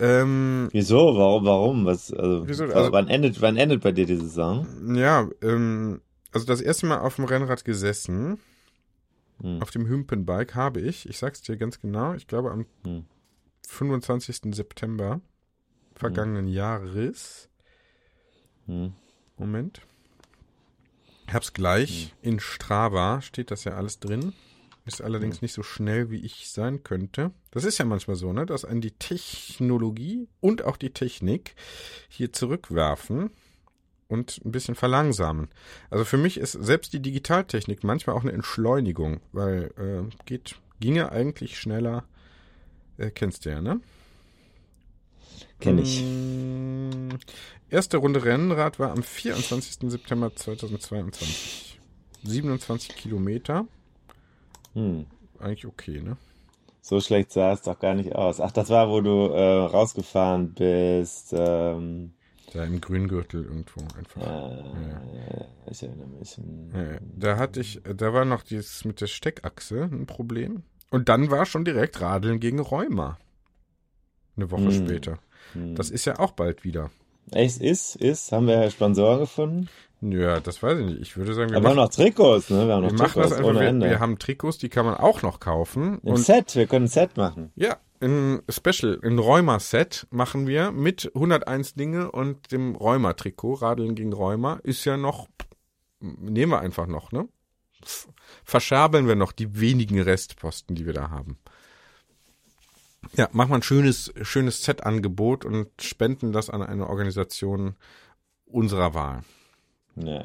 Ähm, Wieso? Warum? Warum? Was? Also, Wieso? Also- wann endet? Wann endet bei dir die Saison? Ja, ähm, also das erste Mal auf dem Rennrad gesessen, Hm. auf dem Hümpenbike habe ich, ich sag's dir ganz genau, ich glaube am Hm. 25. September vergangenen Jahres. Hm. Moment. Hab's gleich in Strava, steht das ja alles drin. Ist allerdings nicht so schnell, wie ich sein könnte. Das ist ja manchmal so, ne, dass einen die Technologie und auch die Technik hier zurückwerfen und ein bisschen verlangsamen. Also für mich ist selbst die Digitaltechnik manchmal auch eine Entschleunigung, weil äh, geht ginge eigentlich schneller. Äh, kennst du ja, ne? Kenn ich. Mm, Erste Runde Rennrad war am 24. September 2022. 27 Kilometer. Hm. Eigentlich okay, ne? So schlecht sah es doch gar nicht aus. Ach, das war, wo du äh, rausgefahren bist. Ähm, Da im Grüngürtel irgendwo einfach. äh, Ich erinnere mich. Ja, ja. Da hatte ich, da war noch dieses mit der Steckachse ein Problem. Und dann war schon direkt Radeln gegen Rheuma. Eine Woche Hm. später. Hm. Das ist ja auch bald wieder. Echt, ist, ist, haben wir Sponsoren gefunden? Ja, das weiß ich nicht. Ich würde sagen, wir Aber wir haben machen, noch Trikots, ne? Wir haben wir noch machen das Trikots einfach. ohne Wir, Ende. wir haben Trikots, die kann man auch noch kaufen. Im Und Set, wir können ein Set machen. Ja, ein Special, ein Rheuma-Set machen wir mit 101 Dinge und dem Rheuma-Trikot. Radeln gegen Rheuma ist ja noch, nehmen wir einfach noch, ne? Verscherbeln wir noch die wenigen Restposten, die wir da haben. Ja, machen wir ein schönes, schönes Set-Angebot und spenden das an eine Organisation unserer Wahl. Nee.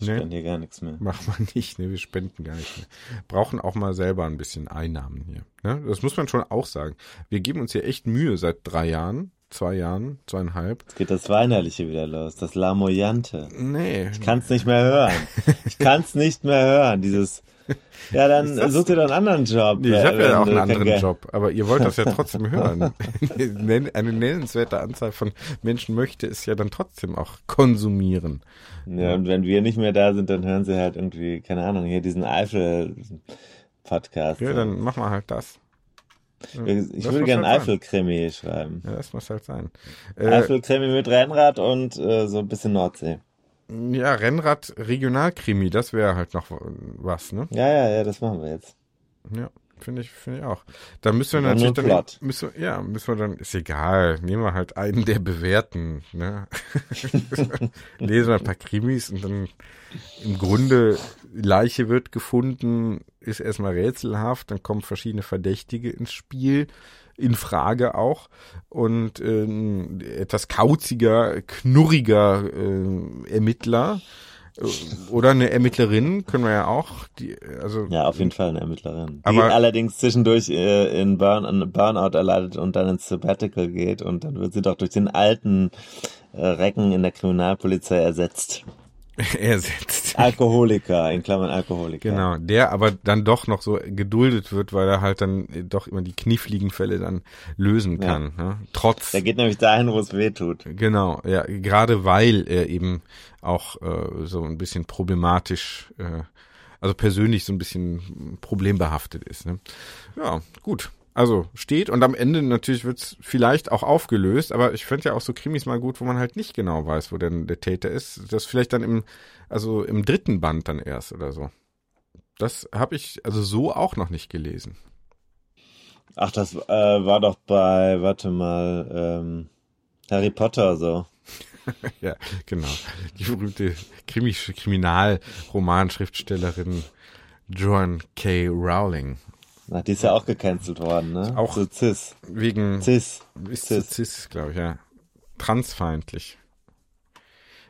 Ich Nee. spende hier gar nichts mehr. Machen wir nicht, ne? Wir spenden gar nicht mehr. Brauchen auch mal selber ein bisschen Einnahmen hier. Ne? Das muss man schon auch sagen. Wir geben uns hier echt Mühe seit drei Jahren, zwei Jahren, zweieinhalb. Jetzt geht das Weinerliche wieder los, das Lamoyante. Nee. Ich kann's nicht mehr hören. Ich kann's nicht mehr hören, dieses... Ja, dann such dir doch einen anderen Job. Nee, ich habe ja auch einen anderen Geld- Job, aber ihr wollt das ja trotzdem hören. Eine nennenswerte Anzahl von Menschen möchte es ja dann trotzdem auch konsumieren. Ja, und wenn wir nicht mehr da sind, dann hören sie halt irgendwie, keine Ahnung, hier diesen Eifel-Podcast. Ja, dann machen wir halt das. ich das würde gerne halt Eifel-Krimi schreiben. Ja, das muss halt sein. Äh, Eifel-Krimi mit Rennrad und äh, so ein bisschen Nordsee. Ja, Rennrad Regionalkrimi, das wäre halt noch was, ne? Ja, ja, ja, das machen wir jetzt. Ja, finde ich, finde ich auch. Da müssen wir Dann natürlich dann, müssen wir, ja, müssen wir dann, ist egal, nehmen wir halt einen der bewährten, ne? Lesen wir ein paar Krimis und dann im Grunde Leiche wird gefunden, ist erstmal rätselhaft, dann kommen verschiedene Verdächtige ins Spiel, in Frage auch und ähm, etwas kauziger, knurriger äh, Ermittler Oder eine Ermittlerin können wir ja auch. Die, also Ja, auf jeden Fall eine Ermittlerin. Die Aber- allerdings zwischendurch äh, in Burn, Burnout erleidet und dann ins Sabbatical geht und dann wird sie doch durch den alten äh, Recken in der Kriminalpolizei ersetzt. ersetzt. Alkoholiker, in Klammern Alkoholiker. Genau, der aber dann doch noch so geduldet wird, weil er halt dann doch immer die kniffligen Fälle dann lösen Ja. kann. Ne? Trotz Der geht nämlich dahin, wo es weh tut. Genau, ja, gerade weil er eben auch äh, so ein bisschen problematisch, äh, also persönlich so ein bisschen problembehaftet ist. Ne? Ja, gut. Also steht und am Ende natürlich wird's vielleicht auch aufgelöst, aber ich fände ja auch so Krimis mal gut, wo man halt nicht genau weiß, wo denn der Täter ist. Das vielleicht dann im, also im dritten Band dann erst oder so. Das habe ich also so auch noch nicht gelesen. Ach, das äh, war doch bei, warte mal, ähm, Harry Potter so. Ja, genau. Die berühmte Krimi Kriminalromanschriftstellerin Joan K. Rowling. Na, die ist ja auch gecancelt worden, ne? Auch- So cis. Wegen Cis. ist cis. cis, cis glaube ich, ja. Transfeindlich.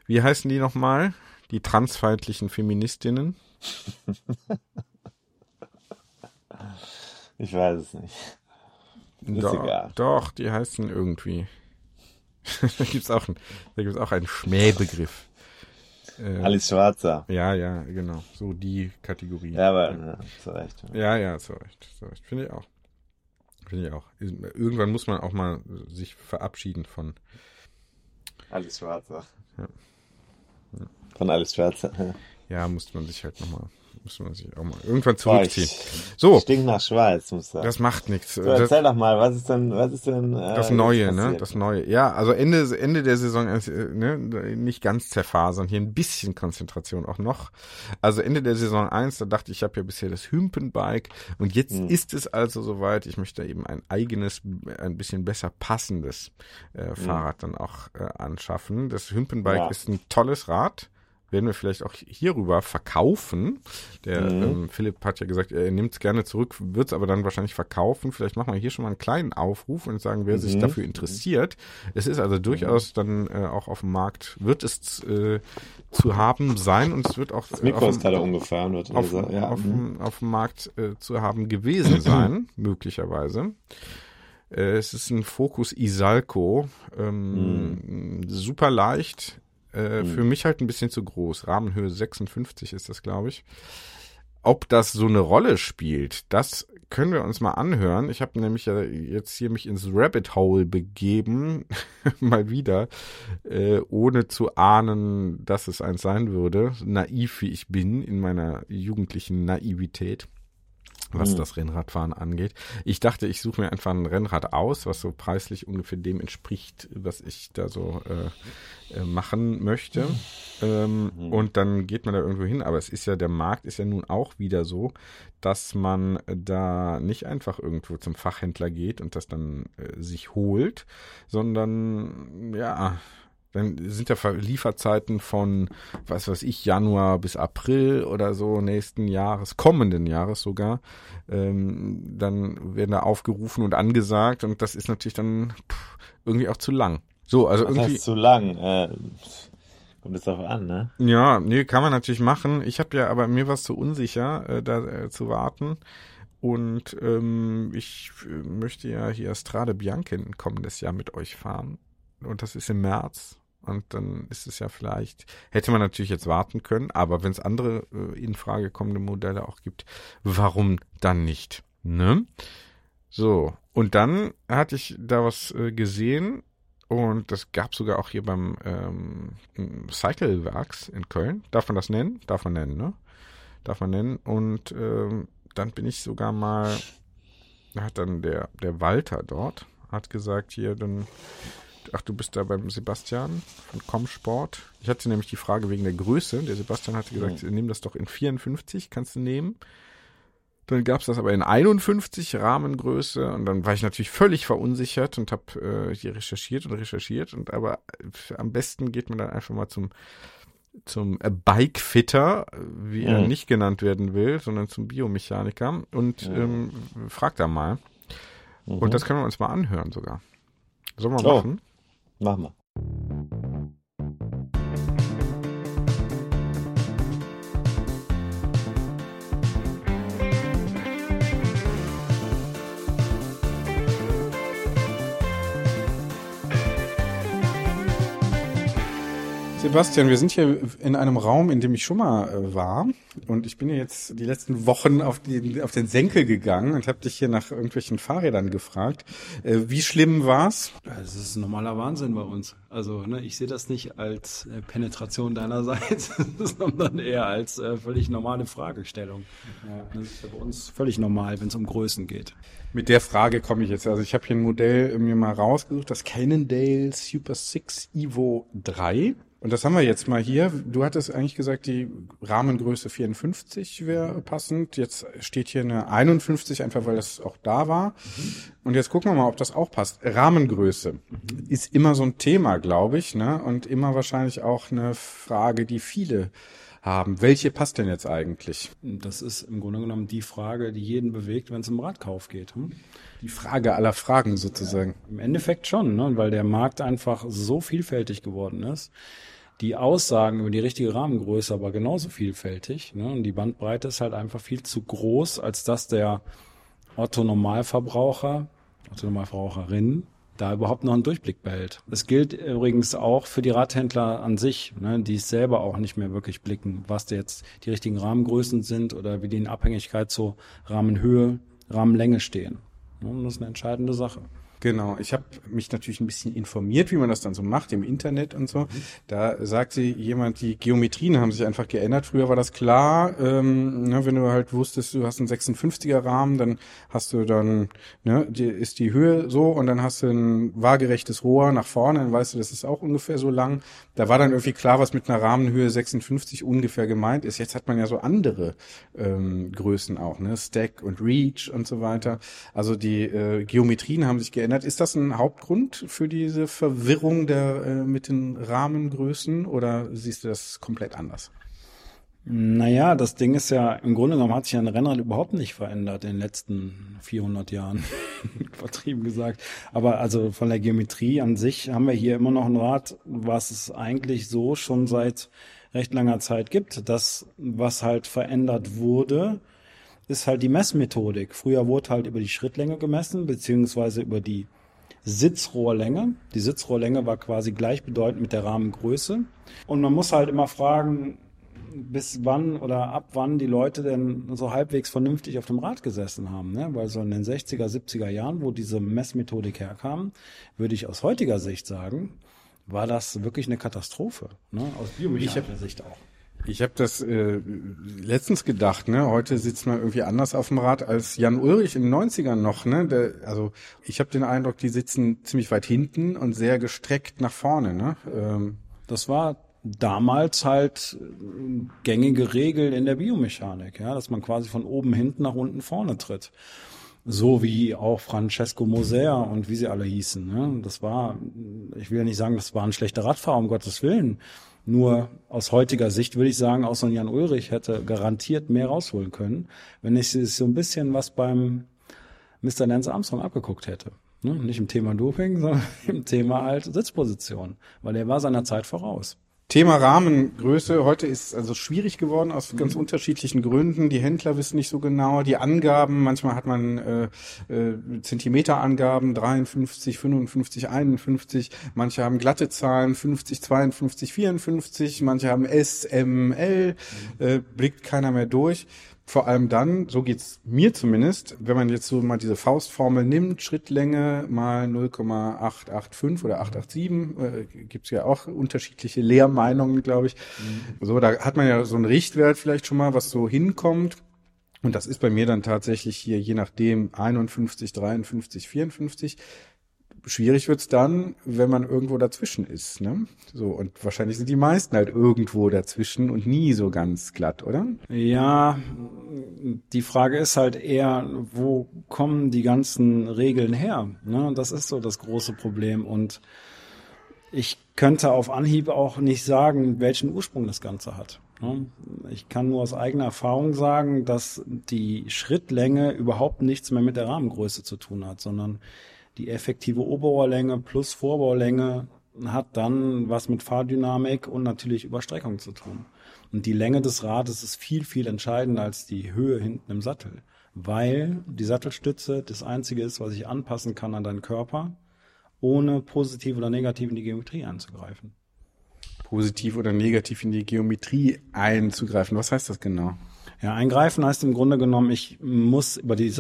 Wie heißen die nochmal? Die transfeindlichen Feministinnen? Ich weiß es nicht. Ist doch, egal. doch, die heißen irgendwie. da gibt's auch, ein, da gibt's auch einen Schmähbegriff. Äh, Alice Schwarzer. ja, ja, genau. So die Kategorie. Ja, aber, ja, zu Recht. Ja, ja, zu Recht. Zu Recht. Finde ich auch. Finde ich auch. Irgendwann muss man auch mal sich verabschieden von. Alice Schwarzer. Ja. Von Alice Schwarzer. Ja. Ja, muss man sich halt nochmal. Muss man sich auch mal irgendwann zurückziehen. So, Stink nach Schweiz, muss sagen. das macht nichts. so, Das, erzähl doch mal, was ist denn, was ist denn, äh, das Neue, ne? Das Neue. Ja, also Ende, Ende der Saison, äh, ne? nicht ganz zerfasern, hier ein bisschen Konzentration auch noch. Also Ende der Saison 1, da dachte ich, ich habe ja bisher das Hümpenbike und jetzt Hm. ist es also soweit, ich möchte eben ein eigenes, ein bisschen besser passendes äh, Fahrrad dann auch äh, anschaffen. Das Hümpenbike Ja. ist ein tolles Rad. Werden wir vielleicht auch hierüber verkaufen. Der Mhm. ähm, Philipp hat ja gesagt, er nimmt es gerne zurück, wird es aber dann wahrscheinlich verkaufen. Vielleicht machen wir hier schon mal einen kleinen Aufruf und sagen, wer sich Mhm. dafür interessiert. Es ist also durchaus dann äh, auch auf dem Markt, wird es äh, zu haben sein und es wird auch Das Mikro auf, ist dem- gerade umgefahren, wird auf, gesagt. Ja. auf, mhm. dem- auf dem Markt äh, zu haben gewesen sein, möglicherweise. Äh, es ist ein Focus Isalco, ähm, super leicht, äh, für mich halt ein bisschen zu groß. Rahmenhöhe 56 ist das, glaube ich. Ob das so eine Rolle spielt, das können wir uns mal anhören. Ich habe nämlich ja jetzt hier mich ins Rabbit Hole begeben, mal wieder, äh, ohne zu ahnen, dass es eins sein würde. Naiv wie ich bin in meiner jugendlichen Naivität, was Hm. das Rennradfahren angeht. Ich dachte, ich suche mir einfach ein Rennrad aus, was so preislich ungefähr dem entspricht, was ich da so äh, äh, machen möchte. Ähm, Und dann geht man da irgendwo hin. Aber es ist ja, der Markt ist ja nun auch wieder so, dass man da nicht einfach irgendwo zum Fachhändler geht und das dann äh, sich holt, sondern ja, dann sind ja Lieferzeiten von, was weiß ich, Januar bis April oder so nächsten Jahres, kommenden Jahres sogar. Ähm, dann werden da aufgerufen und angesagt und das ist natürlich dann pff, irgendwie auch zu lang. So, also Das irgendwie. heißt zu lang. Äh, kommt es darauf an, ne? Ja, nee, kann man natürlich machen. Ich habe ja, aber mir war es zu unsicher, äh, da äh, zu warten. Und ähm, ich äh, möchte ja hier Strade Bianca kommendes Jahr mit euch fahren. Und das ist im März. Und dann ist es ja vielleicht, hätte man natürlich jetzt warten können, aber wenn es andere äh, in Frage kommende Modelle auch gibt, warum dann nicht? Ne? So, und dann hatte ich da was äh, gesehen und das gab sogar auch hier beim ähm, Cyclewerks in Köln. Darf man das nennen? Darf man nennen, ne? Darf man nennen. Und ähm, dann bin ich sogar mal, hat dann der, der Walter dort, hat gesagt, hier, dann, ach, du bist da beim Sebastian von Comsport. Ich hatte nämlich die Frage wegen der Größe. Der Sebastian hatte gesagt, nimm das doch in 54, kannst du nehmen. Dann gab's das aber in 51 Rahmengröße und dann war ich natürlich völlig verunsichert und habe äh, hier recherchiert und recherchiert und aber äh, am besten geht man dann einfach mal zum zum äh, Bikefitter, wie er Mhm. nicht genannt werden will, sondern zum Biomechaniker und ähm, fragt da mal. Und das können wir uns mal anhören sogar. Sollen wir Oh. machen? Mach Sebastian, wir sind hier in einem Raum, in dem ich schon mal äh, war. Und ich bin ja jetzt die letzten Wochen auf, die, auf den Senkel gegangen und habe dich hier nach irgendwelchen Fahrrädern gefragt. Äh, wie schlimm war's? Das ist ein normaler Wahnsinn bei uns. Also ne, ich sehe das nicht als äh, Penetration deinerseits, sondern eher als äh, völlig normale Fragestellung. Ja, das ist ja bei uns völlig normal, wenn es um Größen geht. Mit der Frage komme ich jetzt. Also ich habe hier ein Modell mir mal rausgesucht, das Cannondale Super 6 Evo 3. Und das haben wir jetzt mal hier. Du hattest eigentlich gesagt, die Rahmengröße 54 wäre passend. Jetzt steht hier eine 51, einfach weil das auch da war. Mhm. Und jetzt gucken wir mal, ob das auch passt. Rahmengröße mhm. ist immer so ein Thema, glaube ich, ne? Und immer wahrscheinlich auch eine Frage, die viele haben. Welche passt denn jetzt eigentlich? Das ist im Grunde genommen die Frage, die jeden bewegt, wenn es um Radkauf geht. Hm? Die Frage aller Fragen sozusagen. Ja, Im Endeffekt schon, ne? weil der Markt einfach so vielfältig geworden ist die Aussagen über die richtige Rahmengröße aber genauso vielfältig. Ne? Und die Bandbreite ist halt einfach viel zu groß, als dass der Otto Normalverbraucher, Otto Normalverbraucherin, da überhaupt noch einen Durchblick behält. Das gilt übrigens auch für die Radhändler an sich, ne, die es selber auch nicht mehr wirklich blicken, was jetzt die richtigen Rahmengrößen sind oder wie die in Abhängigkeit zur Rahmenhöhe, Rahmenlänge stehen. Ne, das ist eine entscheidende Sache. Genau, ich habe mich natürlich ein bisschen informiert, wie man das dann so macht im Internet und so. Da sagt sie jemand, die Geometrien haben sich einfach geändert. Früher war das klar, ähm, ne, wenn du halt wusstest, du hast einen 56er Rahmen, dann hast du dann, ne, die, ist die Höhe so und dann hast du ein waagerechtes Rohr nach vorne, dann weißt du, das ist auch ungefähr so lang. Da war dann irgendwie klar, was mit einer Rahmenhöhe 56 ungefähr gemeint ist. Jetzt hat man ja so andere ähm, Größen auch, ne, Stack und Reach und so weiter. Also die äh, Geometrien haben sich geändert verändert. Ist das ein Hauptgrund für diese Verwirrung der, äh, mit den Rahmengrößen oder siehst du das komplett anders? Naja, das Ding ist ja, im Grunde genommen hat sich ein Rennrad überhaupt nicht verändert in den letzten 400 Jahren, vertrieben gesagt. Aber also von der Geometrie an sich haben wir hier immer noch ein Rad, was es eigentlich so schon seit recht langer Zeit gibt. Das, was halt verändert wurde, ist halt die Messmethodik. Früher wurde halt über die Schrittlänge gemessen, beziehungsweise über die Sitzrohrlänge. Die Sitzrohrlänge war quasi gleichbedeutend mit der Rahmengröße. Und man muss halt immer fragen, bis wann oder ab wann die Leute denn so halbwegs vernünftig auf dem Rad gesessen haben. Ne? Weil so in den 60er, 70er Jahren, wo diese Messmethodik herkam, würde ich aus heutiger Sicht sagen, war das wirklich eine Katastrophe. Ne? Aus biomechanischer Sicht auch. Ich habe das äh, letztens gedacht, ne? Heute sitzt man irgendwie anders auf dem Rad als Jan Ulrich in den 90ern noch, ne? Der, also ich habe den Eindruck, die sitzen ziemlich weit hinten und sehr gestreckt nach vorne, ne? Ähm. Das war damals halt gängige Regel in der Biomechanik, ja, dass man quasi von oben hinten nach unten vorne tritt. So wie auch Francesco Moser und wie sie alle hießen. Ne? Das war, ich will ja nicht sagen, das war ein schlechter Radfahrer, um Gottes Willen. Nur aus heutiger Sicht würde ich sagen, auch so ein Jan Ulrich hätte garantiert mehr rausholen können, wenn ich so ein bisschen was beim Mr. Lance Armstrong abgeguckt hätte. Ne? Nicht im Thema Doping, sondern im Thema halt Sitzposition, weil er war seiner Zeit voraus. Thema Rahmengröße. Heute ist also schwierig geworden aus ganz mhm. unterschiedlichen Gründen. Die Händler wissen nicht so genau. Die Angaben, manchmal hat man äh, äh, Zentimeterangaben, 53, 55, 51. Manche haben glatte Zahlen, 50, 52, 54. Manche haben S, M, L. Mhm. Äh, blickt keiner mehr durch vor allem dann, so geht's mir zumindest, wenn man jetzt so mal diese Faustformel nimmt, Schrittlänge mal 0,885 oder 887, äh, gibt's ja auch unterschiedliche Lehrmeinungen, glaube ich. Mhm. So, da hat man ja so einen Richtwert vielleicht schon mal, was so hinkommt. Und das ist bei mir dann tatsächlich hier je nachdem 51, 53, 54 schwierig wird's dann, wenn man irgendwo dazwischen ist. Ne? So, und wahrscheinlich sind die meisten halt irgendwo dazwischen und nie so ganz glatt, oder? Ja, die Frage ist halt eher, wo kommen die ganzen Regeln her? Ne? Das ist so das große Problem. Und ich könnte auf Anhieb auch nicht sagen, welchen Ursprung das Ganze hat. Ne? Ich kann nur aus eigener Erfahrung sagen, dass die Schrittlänge überhaupt nichts mehr mit der Rahmengröße zu tun hat, sondern die effektive Oberrohrlänge plus Vorbaulänge hat dann was mit Fahrdynamik und natürlich Überstreckung zu tun. Und die Länge des Rades ist viel, viel entscheidender als die Höhe hinten im Sattel, weil die Sattelstütze das einzige ist, was ich anpassen kann an deinen Körper, ohne positiv oder negativ in die Geometrie einzugreifen. positiv oder negativ in die Geometrie einzugreifen. Was heißt das genau? Ja, eingreifen heißt im Grunde genommen, ich muss über die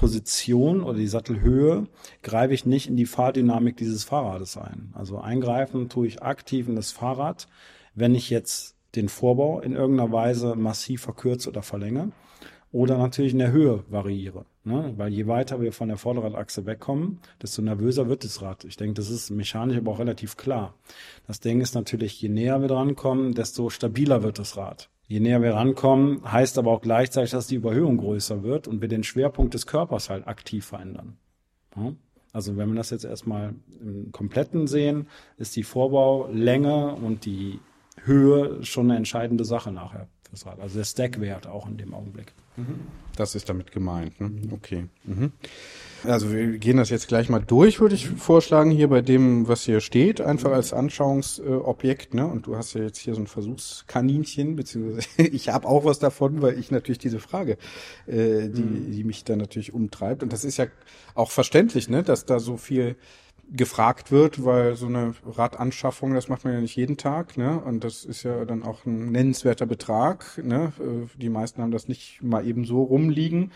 Sattelposition oder die Sattelhöhe greife ich nicht in die Fahrdynamik dieses Fahrrades ein. Also eingreifen tue ich aktiv in das Fahrrad, wenn ich jetzt den Vorbau in irgendeiner Weise massiv verkürze oder verlängere oder natürlich in der Höhe variiere. Ne? Weil je weiter wir von der Vorderradachse wegkommen, desto nervöser wird das Rad. Ich denke, das ist mechanisch aber auch relativ klar. Das Ding ist natürlich, je näher wir drankommen, desto stabiler wird das Rad. Je näher wir rankommen, heißt aber auch gleichzeitig, dass die Überhöhung größer wird und wir den Schwerpunkt des Körpers halt aktiv verändern. Ja? Also wenn wir das jetzt erstmal im Kompletten sehen, ist die Vorbaulänge und die Höhe schon eine entscheidende Sache nachher fürs Rad. Also der Stackwert auch in dem Augenblick. Das ist damit gemeint. Ne? Okay. Mhm. Also wir gehen das jetzt gleich mal durch, würde ich vorschlagen, hier bei dem, was hier steht, einfach als Anschauungsobjekt. Ne? Und du hast ja jetzt hier so ein Versuchskaninchen, beziehungsweise ich habe auch was davon, weil ich natürlich diese Frage, äh, die, die mich da natürlich umtreibt. Und das ist ja auch verständlich, ne, dass da so viel gefragt wird, weil so eine Radanschaffung, das macht man ja nicht jeden Tag, ne? Und das ist ja dann auch ein nennenswerter Betrag, ne? Äh, Die meisten haben das nicht mal eben so rumliegen.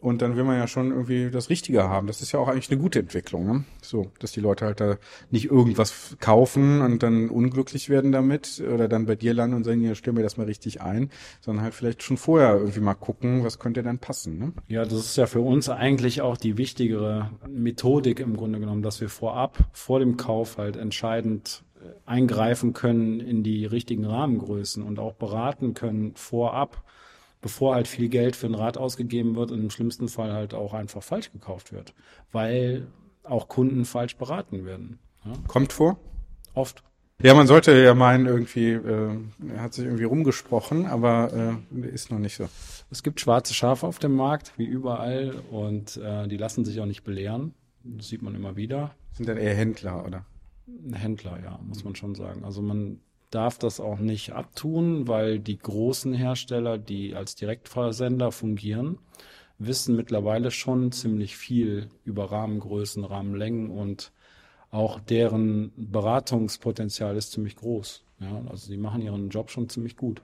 Und dann will man ja schon irgendwie das Richtige haben. Das ist ja auch eigentlich eine gute Entwicklung, ne? So, dass die Leute halt da nicht irgendwas kaufen und dann unglücklich werden damit oder dann bei dir landen und sagen, ja, stell mir das mal richtig ein, sondern halt vielleicht schon vorher irgendwie mal gucken, was könnte dann passen, ne? Ja, das ist ja für uns eigentlich auch die wichtigere Methodik im Grunde genommen, dass wir vorab, vor dem Kauf halt entscheidend äh, eingreifen können in die richtigen Rahmengrößen und auch beraten können vorab, bevor halt viel Geld für ein Rad ausgegeben wird und im schlimmsten Fall halt auch einfach falsch gekauft wird, weil auch Kunden falsch beraten werden. Ja, Kommt vor? oft. Ja, man sollte ja meinen, irgendwie, äh, er hat sich irgendwie rumgesprochen, aber äh, ist noch nicht so. Es gibt schwarze Schafe auf dem Markt, wie überall, und äh, die lassen sich auch nicht belehren. Das sieht man immer wieder. Sind dann eher Händler, oder? Händler, ja, muss man schon sagen. Also man darf das auch nicht abtun, weil die großen Hersteller, die als Direktversender fungieren, wissen mittlerweile schon ziemlich viel über Rahmengrößen, Rahmenlängen und auch deren Beratungspotenzial ist ziemlich groß. Ja, also die machen ihren Job schon ziemlich gut.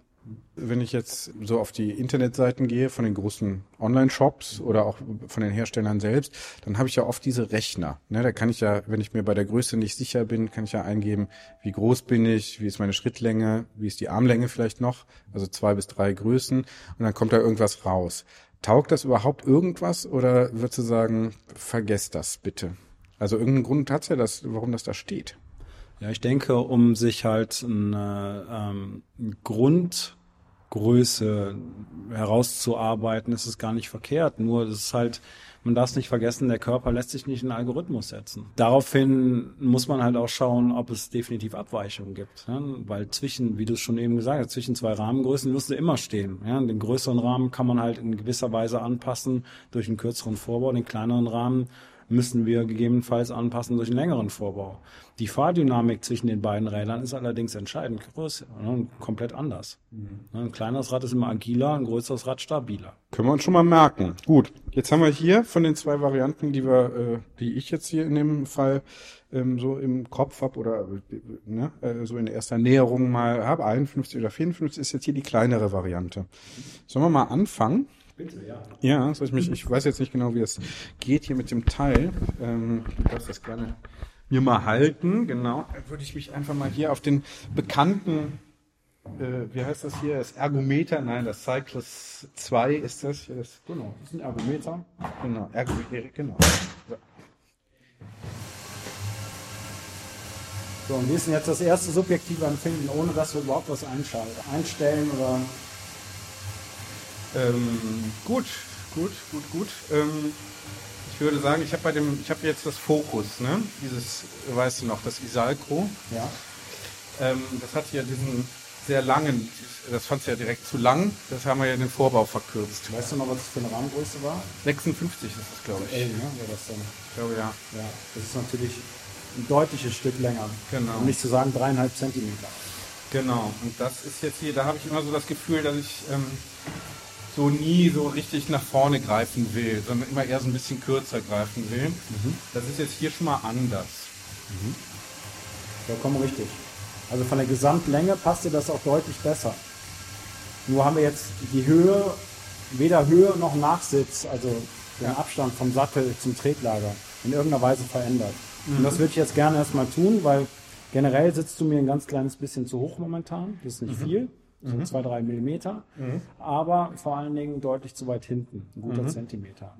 Wenn ich jetzt so auf die Internetseiten gehe von den großen Online-Shops oder auch von den Herstellern selbst, dann habe ich ja oft diese Rechner. Ne, da kann ich ja, wenn ich mir bei der Größe nicht sicher bin, kann ich ja eingeben, wie groß bin ich, wie ist meine Schrittlänge, wie ist die Armlänge vielleicht noch, also zwei bis drei Größen und dann kommt da irgendwas raus. Taugt das überhaupt irgendwas oder würdest du sagen, vergesst das bitte? Also irgendeinen Grund hat's ja das, warum das da steht. Ja, ich denke, um sich halt eine ähm, Grundgröße herauszuarbeiten, ist es gar nicht verkehrt. Nur es ist halt, man darf es nicht vergessen, der Körper lässt sich nicht in einen Algorithmus setzen. Daraufhin muss man halt auch schauen, ob es definitiv Abweichungen gibt. Ja? Weil zwischen, wie du es schon eben gesagt hast, zwischen zwei Rahmengrößen wirst du immer stehen. Ja? Den größeren Rahmen kann man halt in gewisser Weise anpassen durch einen kürzeren Vorbau, den kleineren Rahmen müssen wir gegebenenfalls anpassen durch einen längeren Vorbau. Die Fahrdynamik zwischen den beiden Rädern ist allerdings entscheidend größer, ne, komplett anders. Ne, Ein kleineres Rad ist immer agiler, ein größeres Rad stabiler. Können wir uns schon mal merken. Gut, jetzt haben wir hier von den zwei Varianten, die wir, äh, die ich jetzt hier in dem Fall ähm, so im Kopf habe oder ne, äh, so in erster Näherung mal habe, 51 oder 54 ist jetzt hier die kleinere Variante. Sollen wir mal anfangen? Bitte, ja. Ja, soll ich mich, ich weiß jetzt nicht genau, wie es geht hier mit dem Teil. Ähm, du darfst das gerne mir mal halten, genau. Dann würde ich mich einfach mal hier auf den bekannten, äh, wie heißt das hier, das Ergometer, nein, das Cyclus 2 ist das. Hier das Genau, das ist ein Ergometer. genau, Ergometer, genau. So. So, und ist denn jetzt das erste subjektive Empfinden, ohne dass wir überhaupt was einstellen oder Ähm, gut, gut, gut, gut. Ähm, ich würde sagen, ich habe bei dem, ich habe jetzt das Fokus, ne? Dieses, weißt du noch, das Isalco. ja? Ähm, das hat hier diesen sehr langen, das fand es ja direkt zu lang, das haben wir ja in den Vorbau verkürzt. Weißt du noch, was das für eine Rahmengröße war? 56 ist das, glaube ich. L, ne? Wäre das dann. Ich glaube, ja. Ja, das ist natürlich ein deutliches Stück länger. Genau. Um nicht zu sagen dreieinhalb Zentimeter. Genau. Und das ist jetzt hier, da habe ich immer so das Gefühl, dass ich ähm, so nie so richtig nach vorne greifen will, sondern immer eher so ein bisschen kürzer greifen will. Das ist jetzt hier schon mal anders. Vollkommen richtig. Also von der Gesamtlänge passt dir das auch deutlich besser. Nur haben wir jetzt die Höhe, weder Höhe noch Nachsitz, also den Abstand vom Sattel zum Tretlager in irgendeiner Weise verändert. Und das würde ich jetzt gerne erstmal tun, weil generell sitzt du mir ein ganz kleines bisschen zu hoch momentan. Das ist nicht viel, so zwei, drei Millimeter, aber vor allen Dingen deutlich zu weit hinten, ein guter Zentimeter.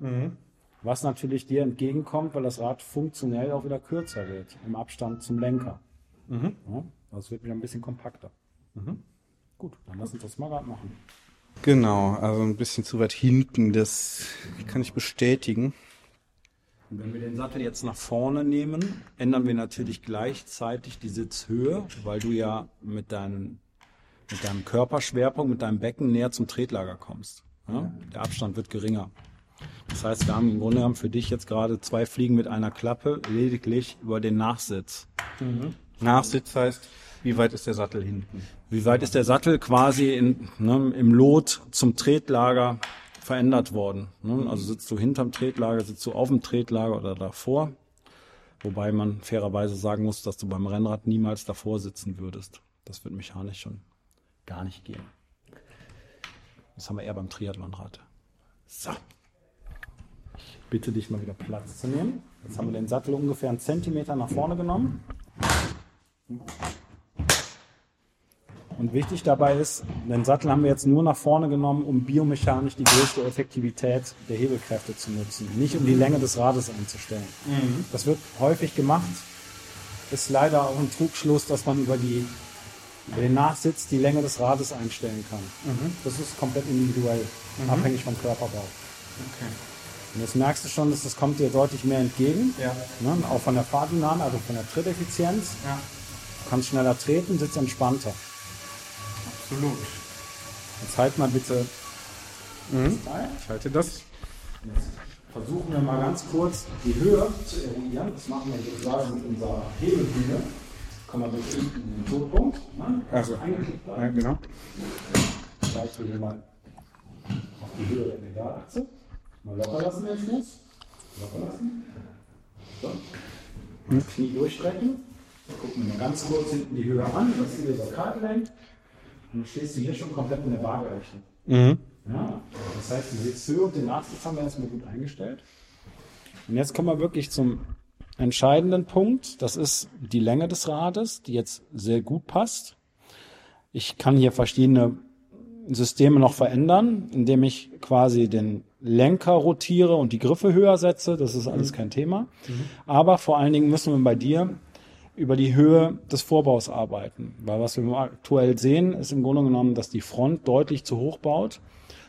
Was natürlich dir entgegenkommt, weil das Rad funktionell auch wieder kürzer wird im Abstand zum Lenker. Ja, das wird wieder ein bisschen kompakter. Gut, dann lass uns das mal gerade machen. Genau, also ein bisschen zu weit hinten, das kann ich bestätigen. Und wenn wir den Sattel jetzt nach vorne nehmen, ändern wir natürlich gleichzeitig die Sitzhöhe, weil du ja mit deinem, mit deinem Körperschwerpunkt, mit deinem Becken näher zum Tretlager kommst. Ja? Der Abstand wird geringer. Das heißt, wir haben im Grunde genommen für dich jetzt gerade zwei Fliegen mit einer Klappe, lediglich über den Nachsitz. Nachsitz heißt, wie weit ist der Sattel hinten? Wie weit ist der Sattel quasi in, ne, im Lot zum Tretlager verändert worden? Ne? Also sitzt du hinterm Tretlager, sitzt du auf dem Tretlager oder davor? Wobei man fairerweise sagen muss, dass du beim Rennrad niemals davor sitzen würdest. Das wird mechanisch schon gar nicht gehen. Das haben wir eher beim Triathlonrad. So. Ich bitte dich mal wieder Platz zu nehmen. Jetzt haben wir den Sattel ungefähr einen Zentimeter nach vorne genommen. Und wichtig dabei ist, den Sattel haben wir jetzt nur nach vorne genommen, um biomechanisch die größte Effektivität der Hebelkräfte zu nutzen, nicht um die Länge des Rades einzustellen. Das wird häufig gemacht, ist leider auch ein Trugschluss, dass man über, die, über den Nachsitz die Länge des Rades einstellen kann. Das ist komplett individuell, abhängig vom Körperbau. Und jetzt merkst du schon, dass das kommt dir deutlich mehr entgegen, Ja. ne? auch von der Fahrdynamik, also von der Tritteffizienz. Ja, Du kannst schneller treten, sitzt entspannter. absolut. Jetzt halt mal bitte. Ich halte das. Versuchen wir mal ganz kurz die Höhe zu eruieren. Das machen wir sozusagen mit unserer Hebelbühne. Wir durch den Todpunkt. Ne? Also, bleiben. Ja, genau. Gleich wir hier mal auf die Höhe der Pedalachse. Mal locker lassen den Fuß. Locker lassen. So. Knie durchstrecken. Gucken wir mal ganz kurz hinten die Höhe an, dass sie wieder kalt lenkt. Und dann stehst du hier schon komplett in der Waagerechte. Ja, das heißt, die Sitzhöhe und den Nachsitz haben wir erstmal gut eingestellt. Und jetzt kommen wir wirklich zum entscheidenden Punkt. Das ist die Länge des Rades, die jetzt sehr gut passt. Ich kann hier verschiedene Systeme noch verändern, indem ich quasi den Lenker rotiere und die Griffe höher setze. Das ist alles kein Thema. Aber vor allen Dingen müssen wir bei dir über die Höhe des Vorbaus arbeiten. Weil was wir aktuell sehen, ist im Grunde genommen, dass die Front deutlich zu hoch baut.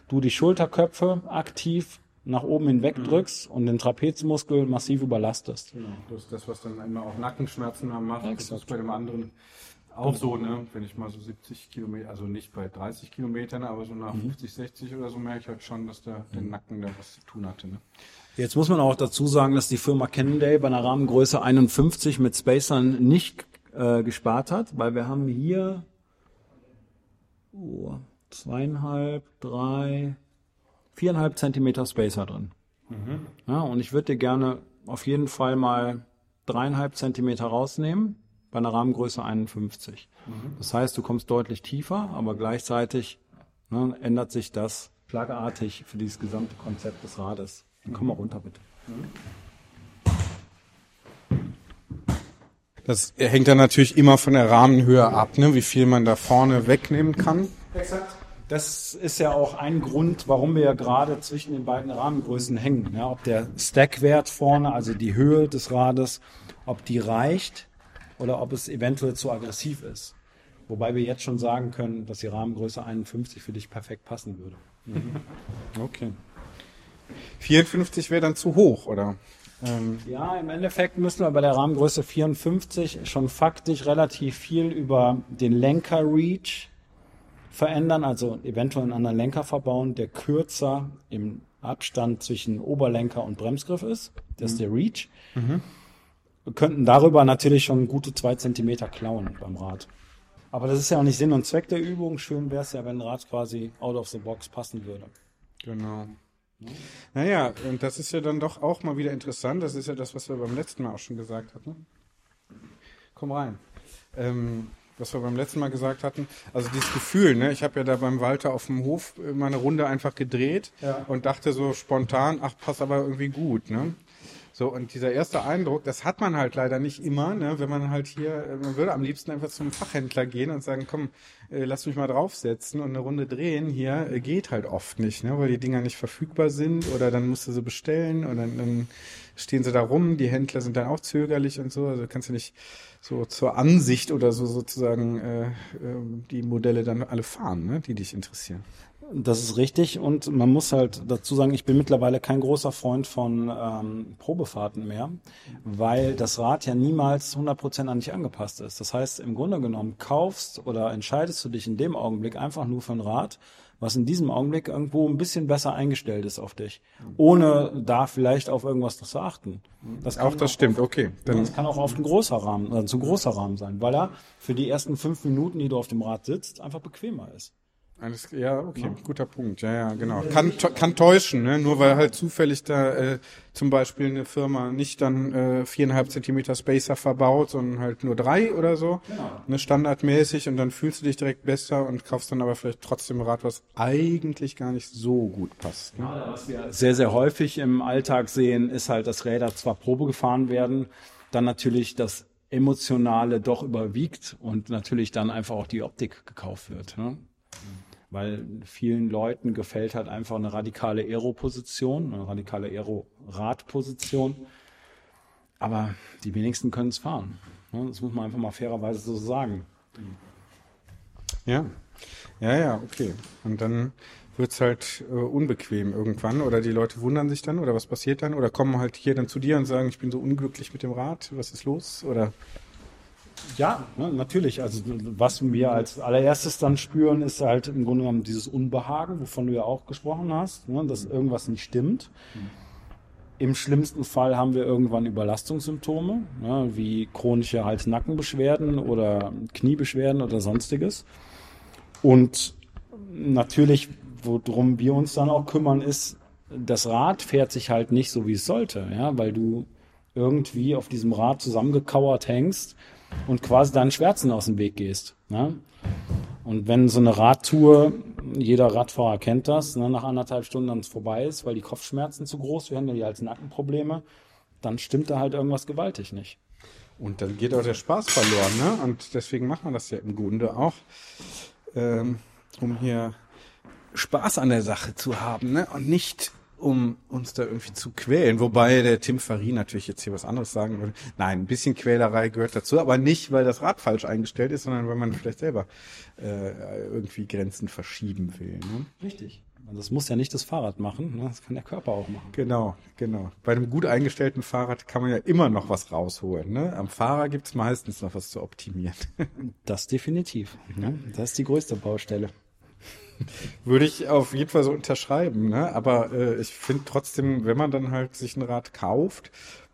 Du die Schulterköpfe aktiv nach oben hinweg drückst und den Trapezmuskel massiv überlastest. Genau, das ist das, was dann immer auch Nackenschmerzen haben macht. Das ist bei dem anderen auch so, ne? Wenn ich mal so 70 Kilometer, also nicht bei 30 Kilometern, aber so nach 50, 60 oder so merke ich halt schon, dass der, der Nacken da was zu tun hatte. Ne? Jetzt muss man auch dazu sagen, dass die Firma Cannondale bei einer Rahmengröße 51 mit Spacern nicht äh, gespart hat, weil wir haben hier oh, zweieinhalb, drei, viereinhalb Zentimeter Spacer drin. Ja, und ich würde dir gerne auf jeden Fall mal dreieinhalb Zentimeter rausnehmen bei einer Rahmengröße 51. Das heißt, du kommst deutlich tiefer, aber gleichzeitig ne, ändert sich das schlagartig für dieses gesamte Konzept des Rades. Dann komm mal runter, bitte. Das hängt dann natürlich immer von der Rahmenhöhe ab, ne? wie viel man da vorne wegnehmen kann. Exakt. Das ist ja auch ein Grund, warum wir ja gerade zwischen den beiden Rahmengrößen hängen. Ja, ob der Stackwert vorne, also die Höhe des Rades, ob die reicht oder ob es eventuell zu aggressiv ist. Wobei wir jetzt schon sagen können, dass die Rahmengröße 51 für dich perfekt passen würde. Okay. 54 wäre dann zu hoch, oder? Ähm, Ja, im Endeffekt müssen wir bei der Rahmengröße 54 schon faktisch relativ viel über den Lenker-Reach verändern, also eventuell einen anderen Lenker verbauen, der kürzer im Abstand zwischen Oberlenker und Bremsgriff ist. Das ist der Reach. Wir könnten darüber natürlich schon gute zwei Zentimeter klauen beim Rad. Aber das ist ja auch nicht Sinn und Zweck der Übung. Schön wäre es ja, wenn ein Rad quasi out of the box passen würde. Genau. Naja, und das ist ja dann doch auch mal wieder interessant. Das ist ja das, was wir beim letzten Mal auch schon gesagt hatten. Komm rein. Ähm, was wir beim letzten Mal gesagt hatten. Also dieses Gefühl, ne? Ich habe ja da beim Walter auf dem Hof mal eine Runde einfach gedreht Ja. und dachte so spontan, ach, passt aber irgendwie gut, ne? So, und dieser erste Eindruck, das hat man halt leider nicht immer, ne? wenn man halt hier, äh, man würde am liebsten einfach zum Fachhändler gehen und sagen, komm, äh, lass mich mal draufsetzen und eine Runde drehen hier, äh, geht halt oft nicht, ne? weil die Dinger nicht verfügbar sind oder dann musst du sie bestellen und dann, dann stehen sie da rum, die Händler sind dann auch zögerlich und so, also kannst du nicht so zur Ansicht oder so sozusagen äh, äh, die Modelle dann alle fahren, ne? die dich interessieren. Das ist richtig und man muss halt dazu sagen, ich bin mittlerweile kein großer Freund von ähm, Probefahrten mehr, weil das Rad ja niemals 100% an dich angepasst ist. Das heißt, im Grunde genommen kaufst oder entscheidest du dich in dem Augenblick einfach nur für ein Rad, was in diesem Augenblick irgendwo ein bisschen besser eingestellt ist auf dich, ohne da vielleicht auf irgendwas zu achten. Das Auch das stimmt, okay. Dann das kann auch oft ein großer Rahmen, also zu großer Rahmen sein, weil er für die ersten fünf Minuten, die du auf dem Rad sitzt, einfach bequemer ist. Alles, ja, okay, guter Punkt. Ja, ja, genau. Kann, kann täuschen, ne? Nur weil halt zufällig da äh, zum Beispiel eine Firma nicht dann äh, viereinhalb Zentimeter Spacer verbaut, sondern halt nur drei oder so, ne, standardmäßig und dann fühlst du dich direkt besser und kaufst dann aber vielleicht trotzdem ein Rad, was eigentlich gar nicht so gut passt. Ne? Was wir sehr, sehr häufig im Alltag sehen, ist halt, dass Räder zwar Probe gefahren werden, dann natürlich das Emotionale doch überwiegt und natürlich dann einfach auch die Optik gekauft wird. Ne? Weil vielen Leuten gefällt halt einfach eine radikale Aero-Position, eine radikale Aero-Rad-Position. Aber die wenigsten können es fahren. Ne? Das muss man einfach mal fairerweise so sagen. Ja. Ja, ja, okay. Und dann wird's halt äh, unbequem irgendwann oder die Leute wundern sich dann oder was passiert dann oder kommen halt hier dann zu dir und sagen, ich bin so unglücklich mit dem Rad, was ist los oder Ja, ne, natürlich. Also was wir als allererstes dann spüren, ist halt im Grunde genommen dieses Unbehagen, wovon du ja auch gesprochen hast, ne, dass irgendwas nicht stimmt. Im schlimmsten Fall haben wir irgendwann Überlastungssymptome, ne, wie chronische Hals-Nackenbeschwerden oder Kniebeschwerden oder sonstiges. Und natürlich, worum wir uns dann auch kümmern, ist, das Rad fährt sich halt nicht so, wie es sollte, ja, weil du irgendwie auf diesem Rad zusammengekauert hängst und quasi deinen Schmerzen aus dem Weg gehst. Ne? Und wenn so eine Radtour, jeder Radfahrer kennt das, ne, nach anderthalb Stunden dann vorbei ist, weil die Kopfschmerzen zu groß werden, die als Nackenprobleme, dann stimmt da halt irgendwas gewaltig nicht. Und dann geht auch der Spaß verloren, ne? Und deswegen macht man das ja im Grunde auch, ähm, um hier Spaß an der Sache zu haben, ne? Und nicht um uns da irgendwie zu quälen. Wobei der Tim Farin natürlich jetzt hier was anderes sagen würde. Nein, ein bisschen Quälerei gehört dazu, aber nicht, weil das Rad falsch eingestellt ist, sondern weil man vielleicht selber äh, irgendwie Grenzen verschieben will. Ne? Richtig. Also das muss ja nicht das Fahrrad machen, ne? das kann der Körper auch machen. Genau, genau. Bei einem gut eingestellten Fahrrad kann man ja immer noch was rausholen. Ne? Am Fahrer gibt's meistens noch was zu optimieren. Das definitiv. Ne? Das ist die größte Baustelle. Würde ich auf jeden Fall so unterschreiben, ne? Aber äh, ich finde trotzdem, wenn man dann halt sich ein Rad kauft,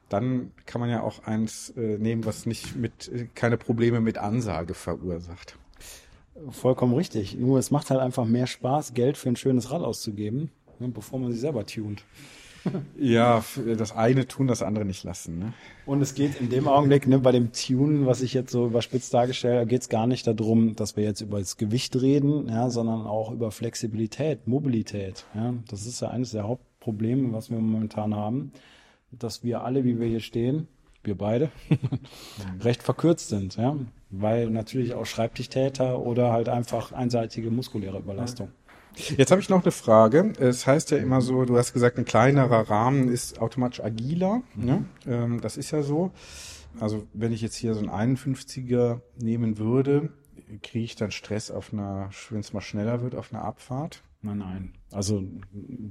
dann kann man ja auch eins äh, nehmen, was nicht mit äh, keine Probleme mit Ansage verursacht. Vollkommen richtig. Nur es macht halt einfach mehr Spaß, Geld für ein schönes Rad auszugeben, ne, bevor man sich selber tunt. Ja, das eine tun, das andere nicht lassen. Ne? Und es geht in dem Augenblick, ne, bei dem Tunen, was ich jetzt so überspitzt dargestellt habe, geht es gar nicht darum, dass wir jetzt über das Gewicht reden, ja, sondern auch über Flexibilität, Mobilität. Ja. Das ist ja eines der Hauptprobleme, was wir momentan haben, dass wir alle, wie wir hier stehen, wir beide, recht verkürzt sind, ja. Weil natürlich auch Schreibtischtäter oder halt einfach einseitige muskuläre Überlastung. Jetzt habe ich noch eine Frage. Es heißt ja immer so, du hast gesagt, ein kleinerer Rahmen ist automatisch agiler. Ne? Ähm, das ist ja so. Also wenn ich jetzt hier so einen 51er nehmen würde, kriege ich dann Stress auf einer, wenn es mal schneller wird, auf einer Abfahrt? Nein, nein. Also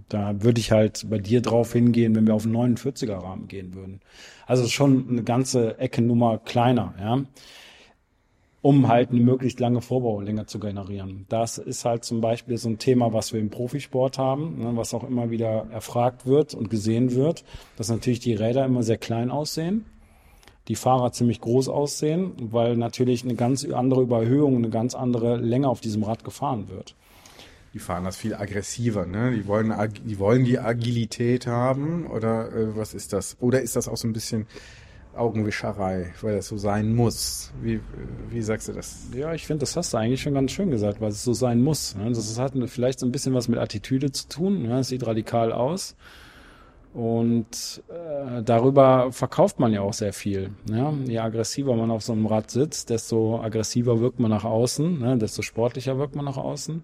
da würde ich halt bei dir drauf hingehen, wenn wir auf einen 49er Rahmen gehen würden. Also schon eine ganze Ecke Nummer kleiner, ja. Um halt eine möglichst lange Vorbaulänge zu generieren. Das ist halt zum Beispiel so ein Thema, was wir im Profisport haben, ne, was auch immer wieder erfragt wird und gesehen wird, dass natürlich die Räder immer sehr klein aussehen, die Fahrer ziemlich groß aussehen, weil natürlich eine ganz andere Überhöhung, eine ganz andere Länge auf diesem Rad gefahren wird. Die fahren das viel aggressiver, ne? Die wollen, die wollen die Agilität haben oder äh, was ist das? Oder ist das auch so ein bisschen Augenwischerei, weil das so sein muss. Wie, wie sagst du das? Ja, ich finde, das hast du eigentlich schon ganz schön gesagt, weil es so sein muss. Ne? Das hat vielleicht so ein bisschen was mit Attitüde zu tun. Ne? Es sieht radikal aus. Und äh, darüber verkauft man ja auch sehr viel. Ja? Je aggressiver man auf so einem Rad sitzt, desto aggressiver wirkt man nach außen, ne? desto sportlicher wirkt man nach außen.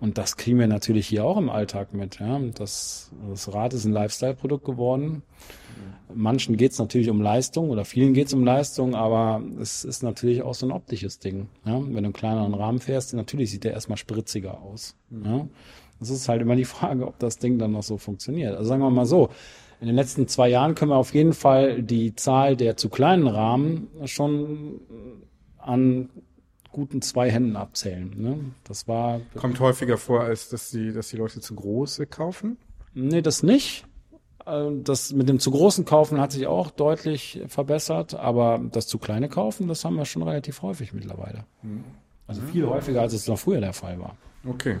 Und das kriegen wir natürlich hier auch im Alltag mit. Ja? Das, das Rad ist ein Lifestyle-Produkt geworden. Manchen geht es natürlich um Leistung oder vielen geht es um Leistung, aber es ist natürlich auch so ein optisches Ding. Ja? Wenn du einen kleineren Rahmen fährst, natürlich sieht der erstmal spritziger aus. Ja? Das ist halt immer die Frage, ob das Ding dann noch so funktioniert. Also sagen wir mal so, in den letzten zwei Jahren können wir auf jeden Fall die Zahl der zu kleinen Rahmen schon an guten zwei Händen abzählen. Ne? Das war. Kommt häufiger vor, als dass die, dass die Leute zu große kaufen? Nee, das nicht. Äh, das mit dem zu großen Kaufen hat sich auch deutlich verbessert, aber das zu kleine Kaufen, das haben wir schon relativ häufig mittlerweile. Also viel häufiger, als es noch früher der Fall war. Okay.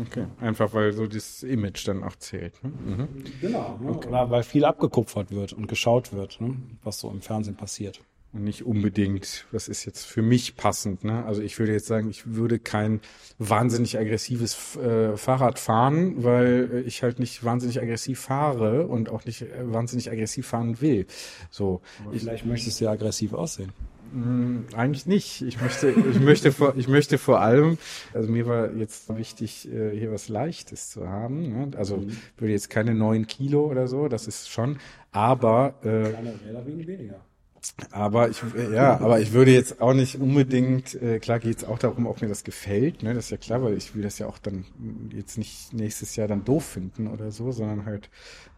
Okay, einfach weil so das Image dann auch zählt. Ne? Mhm. Genau, ne? okay. weil viel abgekupfert wird und geschaut wird, ne? was so im Fernsehen passiert. Und nicht unbedingt, was ist jetzt für mich passend. Ne? Also ich würde jetzt sagen, ich würde kein wahnsinnig aggressives äh, Fahrrad fahren, weil ich halt nicht wahnsinnig aggressiv fahre und auch nicht äh, wahnsinnig aggressiv fahren will. So, Aber vielleicht möchtest du ja aggressiv aussehen. Hm, eigentlich nicht. Ich möchte, ich möchte vor, ich möchte vor allem, also mir war jetzt wichtig, äh, hier was Leichtes zu haben. Ne? Also mhm. würde jetzt keine neun Kilo oder so, das ist schon, aber äh, Kleine Räder wiegen weniger. Aber ich, ja, aber ich würde jetzt auch nicht unbedingt, äh, klar geht es auch darum, ob mir das gefällt, ne, das ist ja klar, weil ich will das ja auch dann jetzt nicht nächstes Jahr dann doof finden oder so, sondern halt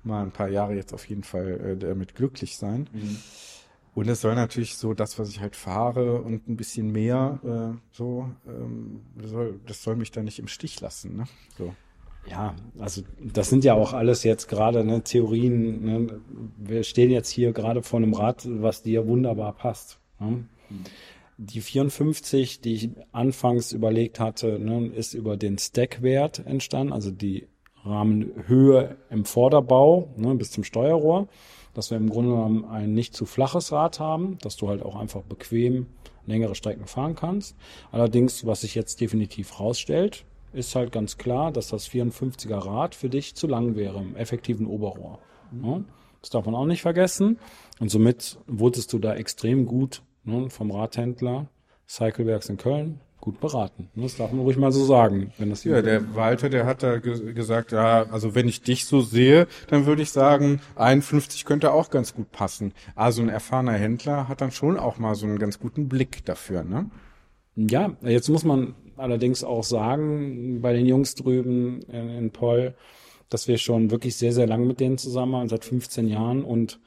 mal ein paar Jahre jetzt auf jeden Fall äh, damit glücklich sein. Mhm. Und es soll natürlich so das, was ich halt fahre und ein bisschen mehr, äh, so, ähm, das, soll, das soll mich da nicht im Stich lassen. Ne? So. Ja, also das sind ja auch alles jetzt gerade ne, Theorien. Ne? Wir stehen jetzt hier gerade vor einem Rad, was dir wunderbar passt. Ne? Die 54, die ich anfangs überlegt hatte, ne, ist über den Stackwert entstanden, also die Rahmenhöhe im Vorderbau ne, bis zum Steuerrohr dass wir im Grunde genommen ein nicht zu flaches Rad haben, dass du halt auch einfach bequem längere Strecken fahren kannst. Allerdings, was sich jetzt definitiv rausstellt, ist halt ganz klar, dass das 54er Rad für dich zu lang wäre im effektiven Oberrohr. Ja, das darf man auch nicht vergessen. Und somit wurdest du da extrem gut ne, vom Radhändler Cycleworks in Köln gut beraten. Das darf man ruhig mal so sagen. Wenn das ja, der Walter, der hat da ge gesagt, ja, also wenn ich dich so sehe, dann würde ich sagen, 51 könnte auch ganz gut passen. Also ein erfahrener Händler hat dann schon auch mal so einen ganz guten Blick dafür, ne? Ja, jetzt muss man allerdings auch sagen, bei den Jungs drüben in, in Poll, dass wir schon wirklich sehr, sehr lang mit denen zusammen waren, seit 15 Jahren und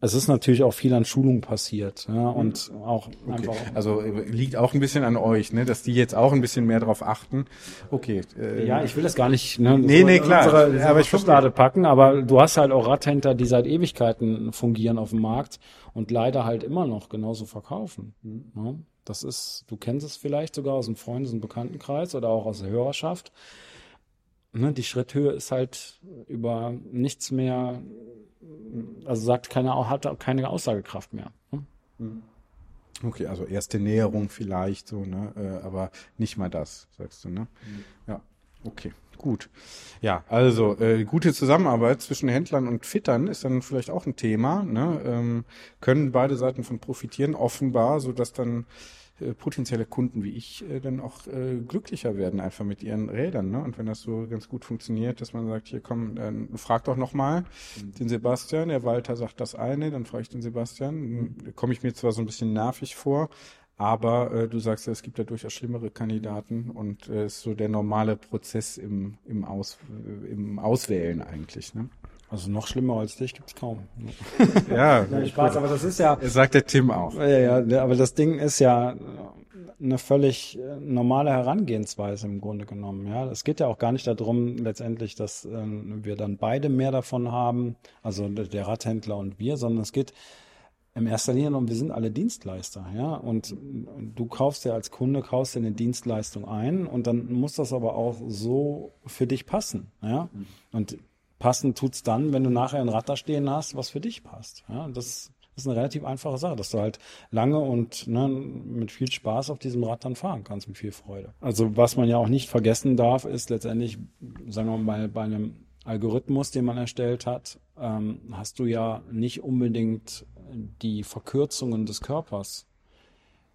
es ist natürlich auch viel an Schulung passiert, ja, und auch okay. einfach. Also äh, liegt auch ein bisschen an euch, ne, dass die jetzt auch ein bisschen mehr drauf achten. Okay. Äh, ja, ich will das gar nicht, ne, nee, nee, klar. Unsere, aber ich Schublade packen, aber du hast halt auch Radhändler, die seit Ewigkeiten fungieren auf dem Markt und leider halt immer noch genauso verkaufen. Mhm. Ne? Das ist, du kennst es vielleicht sogar aus dem Freundes- und Bekanntenkreis oder auch aus der Hörerschaft. Ne, die Schritthöhe ist halt über nichts mehr also sagt keine, hat keine Aussagekraft mehr. Ne? Okay, also erste Näherung vielleicht so, ne? Äh, aber nicht mal das, sagst du, ne? Mhm. Ja, okay. Gut. Ja, also äh, gute Zusammenarbeit zwischen Händlern und Fittern ist dann vielleicht auch ein Thema. Ne? Ähm, können beide Seiten von profitieren, offenbar, so dass dann äh, potenzielle Kunden wie ich äh, dann auch äh, glücklicher werden einfach mit ihren Rädern. Ne? Und wenn das so ganz gut funktioniert, dass man sagt, hier komm, dann frag doch nochmal mhm. den Sebastian, der Walter sagt das eine, dann frage ich den Sebastian. Komme ich mir zwar so ein bisschen nervig vor, aber äh, du sagst ja, es gibt ja durchaus schlimmere Kandidaten und es äh, ist so der normale Prozess im, im, Aus, äh, im Auswählen eigentlich. Ne? Also noch schlimmer als dich gibt's kaum. ja, Nein, Spaß, aber das ist ja. Sagt der Tim auch. Ja, ja, aber das Ding ist ja eine völlig äh, normale Herangehensweise im Grunde genommen. Ja, es geht ja auch gar nicht darum, letztendlich, dass äh, wir dann beide mehr davon haben, also der Radhändler und wir, sondern es geht im erster Linie um, wir sind alle Dienstleister, ja, und du kaufst ja als Kunde, kaufst dir eine Dienstleistung ein und dann muss das aber auch so für dich passen, ja, und Passend tut's dann, wenn du nachher ein Rad da stehen hast, was für dich passt. Ja, das Das ist eine relativ einfache Sache, dass du halt lange und ne, mit viel Spaß auf diesem Rad dann fahren kannst, mit viel Freude. Also was man ja auch nicht vergessen darf, ist letztendlich, sagen wir mal, bei einem Algorithmus, den man erstellt hat, ähm, hast du ja nicht unbedingt die Verkürzungen des Körpers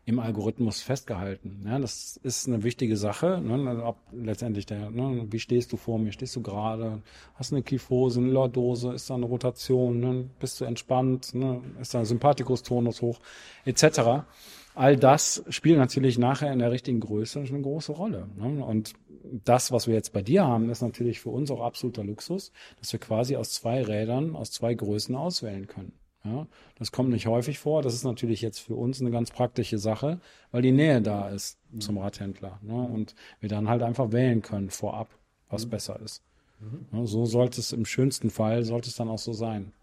im Algorithmus festgehalten. Ja, das ist eine wichtige Sache. Ne? Also letztendlich der, ne? wie stehst du vor mir? Stehst du gerade? Hast du eine Kyphose, eine Lordose? Ist da eine Rotation? Ne? Bist du entspannt? Ne? Ist da ein Sympathikus-Tonus hoch? Etc. All das spielt natürlich nachher in der richtigen Größe eine große Rolle. Ne? Und das, was wir jetzt bei dir haben, ist natürlich für uns auch absoluter Luxus, dass wir quasi aus zwei Rädern, aus zwei Größen auswählen können. Ja, das kommt nicht häufig vor. Das ist natürlich jetzt für uns eine ganz praktische Sache, weil die Nähe da ist zum Radhändler. Ne? Und wir dann halt einfach wählen können vorab, was mhm. besser ist. Mhm. Ja, so sollte es im schönsten Fall, sollte es dann auch so sein.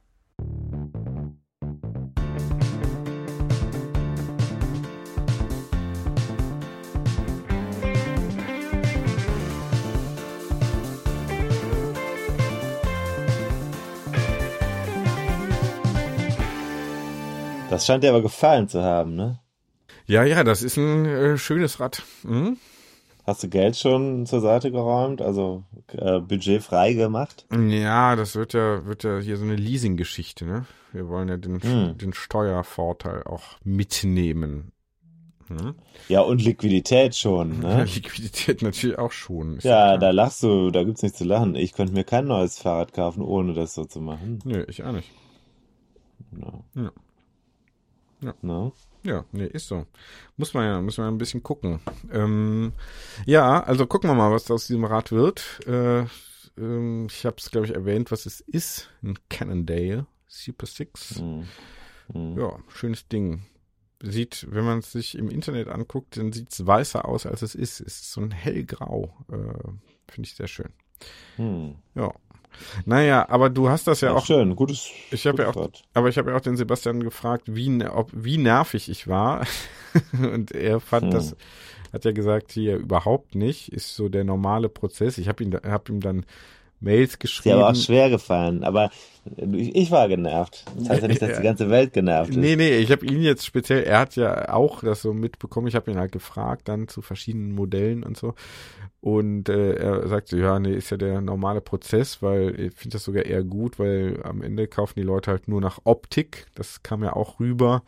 Das scheint dir aber gefallen zu haben, ne? Ja, ja, das ist ein äh, schönes Rad. Mhm. Hast du Geld schon zur Seite geräumt, also äh, Budget frei gemacht? Ja, das wird ja, wird ja hier so eine Leasing-Geschichte, ne? Wir wollen ja den, hm. den Steuervorteil auch mitnehmen. Hm? Ja, und Liquidität schon, ne? Ja, Liquidität natürlich auch schon. Ja, da lachst du, da gibt's nichts zu lachen. Ich könnte mir kein neues Fahrrad kaufen, ohne das so zu machen. Nö, ich auch nicht. No. Ja. Ja. No? Ja, nee, ist so. Muss man ja, muss man ein bisschen gucken. Ähm, ja, also gucken wir mal, was aus diesem Rad wird. Äh, ähm, ich habe es, glaube ich, erwähnt, was es ist. Ein Cannondale Super Six. Mhm. Mhm. Ja, schönes Ding. Sieht, wenn man es sich im Internet anguckt, dann sieht es weißer aus, als es ist. Es ist so ein hellgrau. Äh, Finde ich sehr schön. Mhm. Ja, naja, aber du hast das ja, ja auch. Schön, gutes. Ich habe ja auch, aber ich habe ja auch den Sebastian gefragt, wie, ob, wie nervig ich war. und er fand hm. das, hat ja gesagt, hier überhaupt nicht, ist so der normale Prozess. Ich habe ihn, habe ihm dann Mails geschrieben. Ist ja aber auch schwer gefallen, aber ich war genervt. Das heißt ja nicht, dass die ganze Welt genervt ist. Nee, nee, ich habe ihn jetzt speziell, er hat ja auch das so mitbekommen, ich habe ihn halt gefragt dann zu verschiedenen Modellen und so. Und äh, er sagte, ja, nee, ist ja der normale Prozess, weil ich finde das sogar eher gut, weil am Ende kaufen die Leute halt nur nach Optik. Das kam ja auch rüber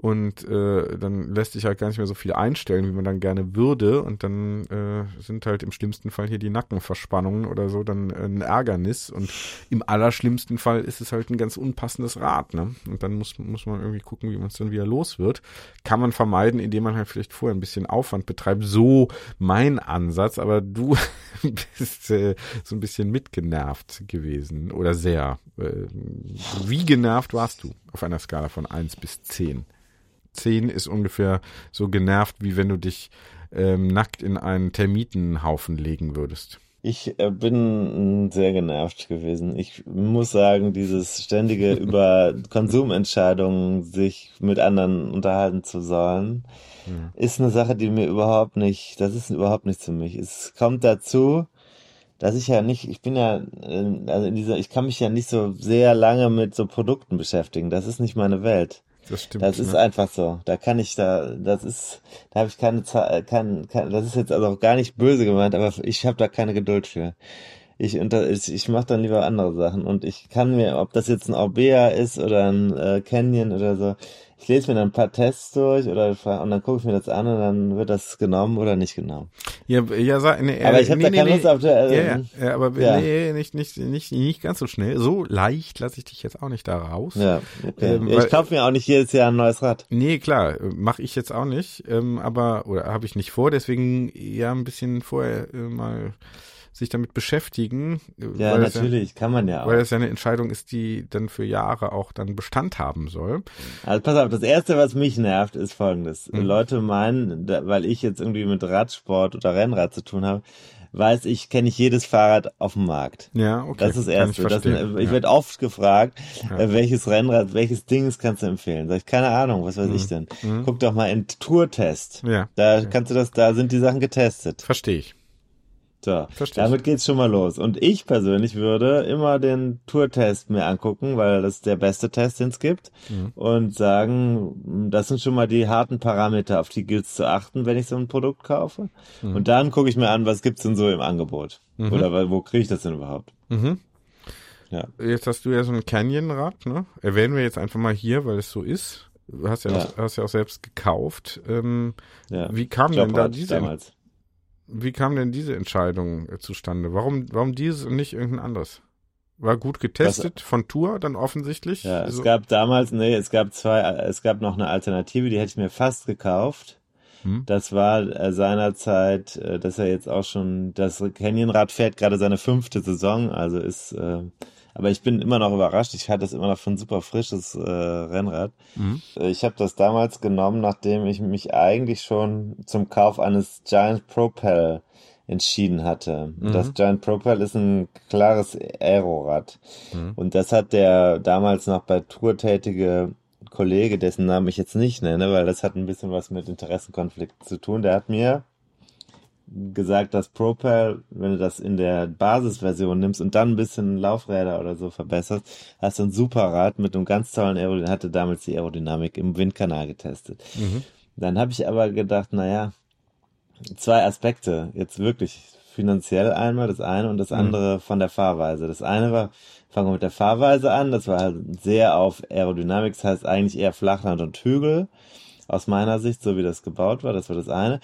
und äh, dann lässt sich halt gar nicht mehr so viel einstellen, wie man dann gerne würde und dann äh, sind halt im schlimmsten Fall hier die Nackenverspannungen oder so dann ein Ärgernis und im allerschlimmsten Fall ist es halt ein ganz unpassendes Rad, ne? Und dann muss, muss man irgendwie gucken, wie man es dann wieder los wird. Kann man vermeiden, indem man halt vielleicht vorher ein bisschen Aufwand betreibt. So mein Ansatz, aber du bist äh, so ein bisschen mitgenervt gewesen oder sehr. Äh, wie genervt warst du auf einer Skala von eins bis zehn? 10 ist ungefähr so genervt, wie wenn du dich ähm, nackt in einen Termitenhaufen legen würdest. Ich äh, bin sehr genervt gewesen. Ich muss sagen, dieses ständige über Konsumentscheidungen sich mit anderen unterhalten zu sollen, ja. ist eine Sache, die mir überhaupt nicht, das ist überhaupt nichts für mich. Es kommt dazu, dass ich ja nicht, ich bin ja, äh, also in dieser, ich kann mich ja nicht so sehr lange mit so Produkten beschäftigen. Das ist nicht meine Welt. Das stimmt. Das ist ne? einfach so. Da kann ich da, das ist, da habe ich keine Zeit, kein, kein, das ist jetzt also auch gar nicht böse gemeint, aber ich habe da keine Geduld für. Ich, unter, ich, ich mache dann lieber andere Sachen und ich kann mir, ob das jetzt ein Orbea ist oder ein äh, Canyon oder so, ich lese mir dann ein paar Tests durch oder und dann gucke ich mir das an und dann wird das genommen oder nicht genommen. Ja, ja, sag, nee, aber ich habe nee, da keine nee, Lust auf der, äh, ja, ja, aber ja. nee, nicht, nicht, nicht, nicht ganz so schnell. So leicht lasse ich dich jetzt auch nicht da raus. Ja, okay. Ähm, ich kaufe mir auch nicht jedes Jahr ein neues Rad. Nee, klar, mache ich jetzt auch nicht, ähm, aber oder habe ich nicht vor, deswegen ja ein bisschen vorher äh, mal sich damit beschäftigen. Ja, natürlich, ja, kann man ja auch. Weil das ja eine Entscheidung ist, die dann für Jahre auch dann Bestand haben soll. Also pass auf, das Erste, was mich nervt, ist folgendes. Mhm. Leute meinen, weil ich jetzt irgendwie mit Radsport oder Rennrad zu tun habe, weiß ich, kenne ich jedes Fahrrad auf dem Markt. Ja, okay. Das ist das Erste. Ich, das, ich ja. werde oft gefragt, ja. Äh, welches Rennrad, welches Dings kannst du empfehlen? Sag ich, keine Ahnung, was weiß mhm. ich denn? Mhm. Guck doch mal in Tourtest. Ja. Da kannst du das, da sind die Sachen getestet. Verstehe ich. So, damit geht's schon mal los. Und ich persönlich würde immer den Tourtest mir angucken, weil das ist der beste Test, den es gibt. Mhm. Und sagen, das sind schon mal die harten Parameter, auf die gilt's zu achten, wenn ich so ein Produkt kaufe. Mhm. Und dann gucke ich mir an, was gibt's denn so im Angebot? Mhm. Oder wo kriege ich das denn überhaupt? Mhm. Ja. Jetzt hast du ja so ein Canyon-Rad, ne? Erwähnen wir jetzt einfach mal hier, weil es so ist. Du hast ja, ja. Auch, hast ja auch selbst gekauft. Ähm, ja. Wie kam denn da diese, damals. Wie kam denn diese Entscheidung äh, zustande? Warum, warum dieses und nicht irgendein anderes? War gut getestet Was, von Tour dann offensichtlich? Ja, es so. gab damals, nee, es gab zwei, es gab noch eine Alternative, die hätte ich mir fast gekauft. Hm? Das war äh, seinerzeit, äh, dass er jetzt auch schon, das Canyonrad fährt gerade seine fünfte Saison, also ist, äh, aber ich bin immer noch überrascht. Ich hatte es immer noch für ein super frisches äh, Rennrad. Mhm. Ich habe das damals genommen, nachdem ich mich eigentlich schon zum Kauf eines Giant Propel entschieden hatte. Mhm. Das Giant Propel ist ein klares Aerorad. Mhm. Und das hat der damals noch bei Tour tätige Kollege, dessen Namen ich jetzt nicht nenne, weil das hat ein bisschen was mit Interessenkonflikten zu tun. Der hat mir gesagt, dass Propel, wenn du das in der Basisversion nimmst und dann ein bisschen Laufräder oder so verbesserst, hast du ein super Rad mit einem ganz tollen Aerodynamik, hatte damals die Aerodynamik im Windkanal getestet. Mhm. Dann habe ich aber gedacht, naja, zwei Aspekte, jetzt wirklich finanziell einmal das eine und das mhm. andere mhm. von der Fahrweise. Das eine war, fangen wir mit der Fahrweise an, das war halt sehr auf Aerodynamik, das heißt eigentlich eher Flachland und Hügel aus meiner Sicht, so wie das gebaut war, das war das eine.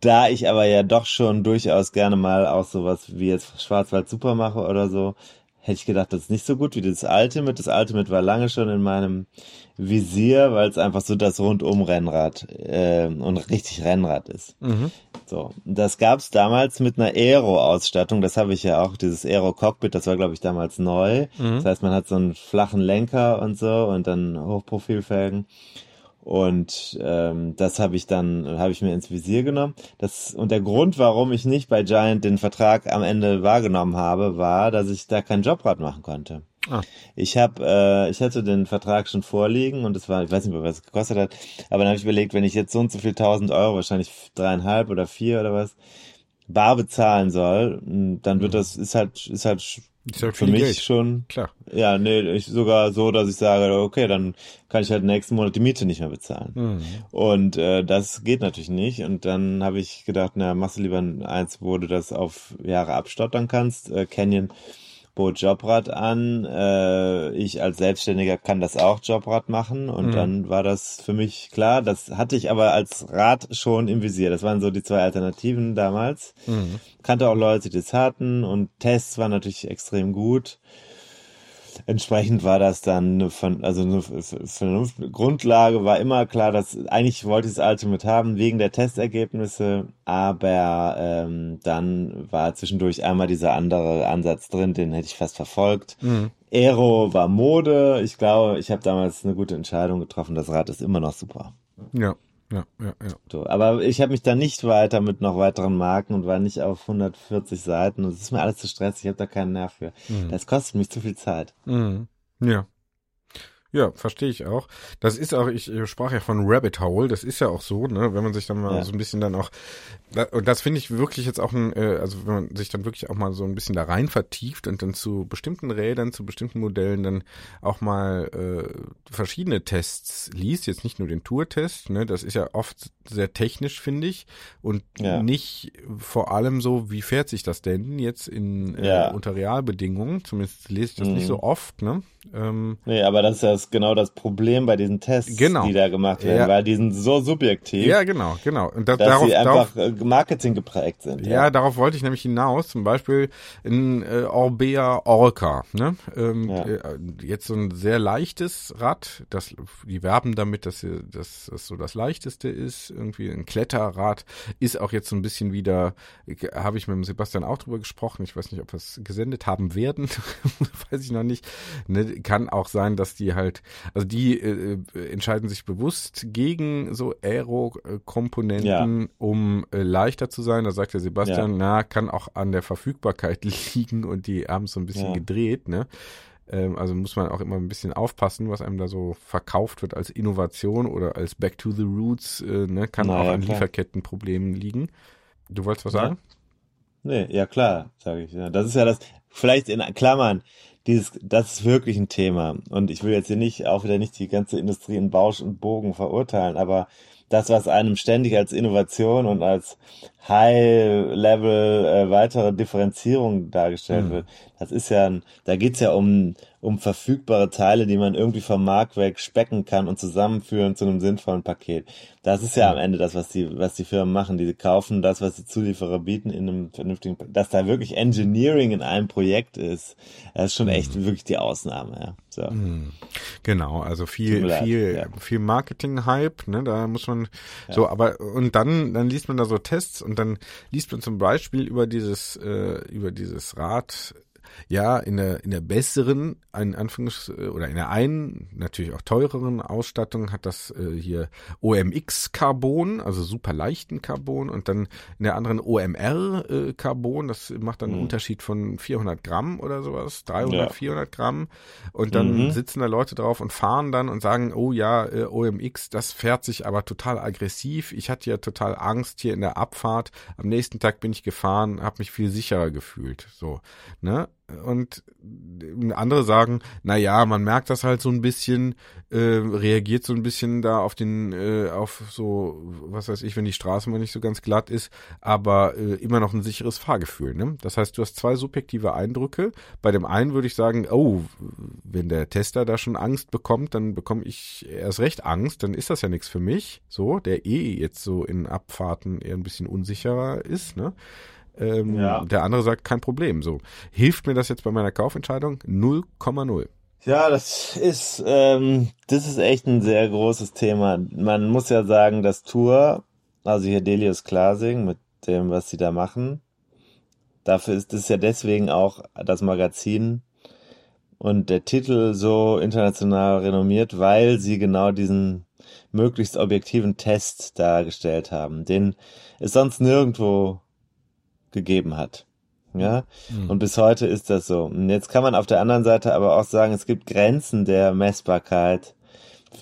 Da ich aber ja doch schon durchaus gerne mal auch sowas wie jetzt Schwarzwald Super mache oder so, hätte ich gedacht, das ist nicht so gut wie das Ultimate. Das Ultimate war lange schon in meinem Visier, weil es einfach so das Rundum-Rennrad äh, und richtig Rennrad ist. Mhm. So, das gab's damals mit einer Aero-Ausstattung. Das habe ich ja auch, dieses Aero-Cockpit, das war glaube ich damals neu. Mhm. Das heißt, man hat so einen flachen Lenker und so und dann Hochprofilfelgen. Und ähm, das habe ich dann, habe ich mir ins Visier genommen. Das, und der Grund, warum ich nicht bei Giant den Vertrag am Ende wahrgenommen habe, war, dass ich da kein Jobrad machen konnte. Ah. Ich habe, äh, ich hatte den Vertrag schon vorliegen und es war, ich weiß nicht mehr, was es gekostet hat, aber dann habe ich überlegt, wenn ich jetzt so und so viel tausend Euro, wahrscheinlich dreieinhalb oder vier oder was, bar bezahlen soll, dann wird mhm. das, ist halt, ist halt ja für mich Geld. schon. Klar. Ja, nee, ich sogar so, dass ich sage, okay, dann kann ich halt nächsten Monat die Miete nicht mehr bezahlen. Mhm. Und äh, das geht natürlich nicht. Und dann habe ich gedacht, na, machst du lieber eins, wo du das auf Jahre abstottern kannst. Äh, Canyon bot Jobrad an. Äh, ich als Selbstständiger kann das auch Jobrad machen. Und mhm. dann war das für mich klar. Das hatte ich aber als Rad schon im Visier. Das waren so die zwei Alternativen damals. Mhm. Kannte auch Leute, die das hatten. Und Tests waren natürlich extrem gut entsprechend war das dann von, also eine Vernunft, Grundlage war immer klar, dass eigentlich wollte ich das Ultimate haben wegen der Testergebnisse, aber ähm, dann war zwischendurch einmal dieser andere Ansatz drin, den hätte ich fast verfolgt. Mhm. Aero war Mode. Ich glaube, ich habe damals eine gute Entscheidung getroffen. Das Rad ist immer noch super. Ja. Ja, ja, ja. So, aber ich habe mich da nicht weiter mit noch weiteren Marken und war nicht auf 140 Seiten und es ist mir alles zu stressig, ich habe da keinen Nerv für. Mhm. Das kostet mich zu viel Zeit. Mhm. Ja. Ja, verstehe ich auch. Das ist auch, ich sprach ja von Rabbit Hole, das ist ja auch so, ne, wenn man sich dann mal ja. so ein bisschen dann auch, und das finde ich wirklich jetzt auch ein, äh, also wenn man sich dann wirklich auch mal so ein bisschen da rein vertieft und dann zu bestimmten Rädern, zu bestimmten Modellen dann auch mal äh, verschiedene Tests liest, jetzt nicht nur den Tour-Test, ne, das ist ja oft sehr technisch, finde ich, und ja. nicht vor allem so, wie fährt sich das denn jetzt in äh, ja. unter Realbedingungen, zumindest lese ich das mhm. nicht so oft, ne. Ähm, nee, aber das ist ja genau das Problem bei diesen Tests, genau. die da gemacht werden, ja. weil die sind so subjektiv. Ja, genau, genau. Und das, dass darauf, sie einfach darauf, Marketing geprägt sind. Ja, ja, darauf wollte ich nämlich hinaus. Zum Beispiel in äh, Orbea Orca. Ne? Ähm, ja. äh, jetzt so ein sehr leichtes Rad. Das, die werben damit, dass, sie, dass das so das leichteste ist. Irgendwie ein Kletterrad ist auch jetzt so ein bisschen wieder, habe ich mit dem Sebastian auch drüber gesprochen. Ich weiß nicht, ob wir es gesendet haben werden. weiß ich noch nicht. Ne? Kann auch sein, dass die halt, also die äh, entscheiden sich bewusst gegen so Aero-Komponenten, ja. um äh, leichter zu sein. Da sagt der Sebastian, ja. na, kann auch an der Verfügbarkeit liegen und die haben es so ein bisschen ja. gedreht, ne? Ähm, also muss man auch immer ein bisschen aufpassen, was einem da so verkauft wird als Innovation oder als Back to the Roots, äh, ne? Kann naja, auch an klar. Lieferkettenproblemen liegen. Du wolltest was sagen? Nee, ja klar, sage ich. Ja. Das ist ja das, vielleicht in Klammern, dieses, das ist wirklich ein Thema. Und ich will jetzt hier nicht, auch wieder nicht die ganze Industrie in Bausch und Bogen verurteilen, aber das, was einem ständig als Innovation und als High-Level äh, weitere Differenzierung dargestellt Mhm. wird, das ist ja, ein, da geht's ja um, um verfügbare Teile, die man irgendwie vom Markt weg specken kann und zusammenführen zu einem sinnvollen Paket. Das ist ja am Ende das, was die, was die Firmen machen. Die kaufen das, was die Zulieferer bieten in einem vernünftigen, dass da wirklich Engineering in einem Projekt ist, das ist schon echt wirklich die Ausnahme, ja. So. Genau, also viel, viel, ja. viel Marketing-Hype, ne, da muss man so, aber und dann, dann liest man da so Tests und dann liest man zum Beispiel über dieses, äh, über dieses Rad, ja, in der, in der besseren, in Anführungs, oder in der einen, natürlich auch teureren Ausstattung hat das äh, hier OMX Carbon, also super leichten Carbon und dann in der anderen OMR äh, das macht dann einen Unterschied von 400 Gramm oder sowas, 300, Ja. 400 Gramm und dann sitzen da Leute drauf und fahren dann und sagen, oh ja, äh, OMX, das fährt sich aber total aggressiv. Ich hatte ja total Angst hier in der Abfahrt. Am nächsten Tag bin ich gefahren, habe mich viel sicherer gefühlt. So, ne? Und äh, andere sagen, na ja, man merkt das halt so ein bisschen, äh, reagiert so ein bisschen da auf den, äh, auf so, was weiß ich, wenn die Straße mal nicht so ganz glatt ist, aber äh, immer noch ein sicheres Fahrgefühl. Ne? Das heißt, du hast zwei subjektive Eindrücke. Bei dem einen würde ich sagen, oh, wenn der Tester da schon Angst bekommt, dann bekomme ich erst recht Angst, dann ist das ja nichts für mich, so, der eh jetzt so in Abfahrten eher ein bisschen unsicherer ist, ne? Ähm, Ja. Der andere sagt, kein Problem. So. Hilft mir das jetzt bei meiner Kaufentscheidung? 0,0. Ja, das ist, ähm, das ist echt ein sehr großes Thema. Man muss ja sagen, dass Tour, also hier Delius Glasing mit dem, was sie da machen, dafür ist es ja deswegen auch das Magazin und der Titel so international renommiert, weil sie genau diesen möglichst objektiven Test dargestellt haben, den es sonst nirgendwo gegeben hat. Ja, und bis heute ist das so. Und jetzt kann man auf der anderen Seite aber auch sagen, es gibt Grenzen der Messbarkeit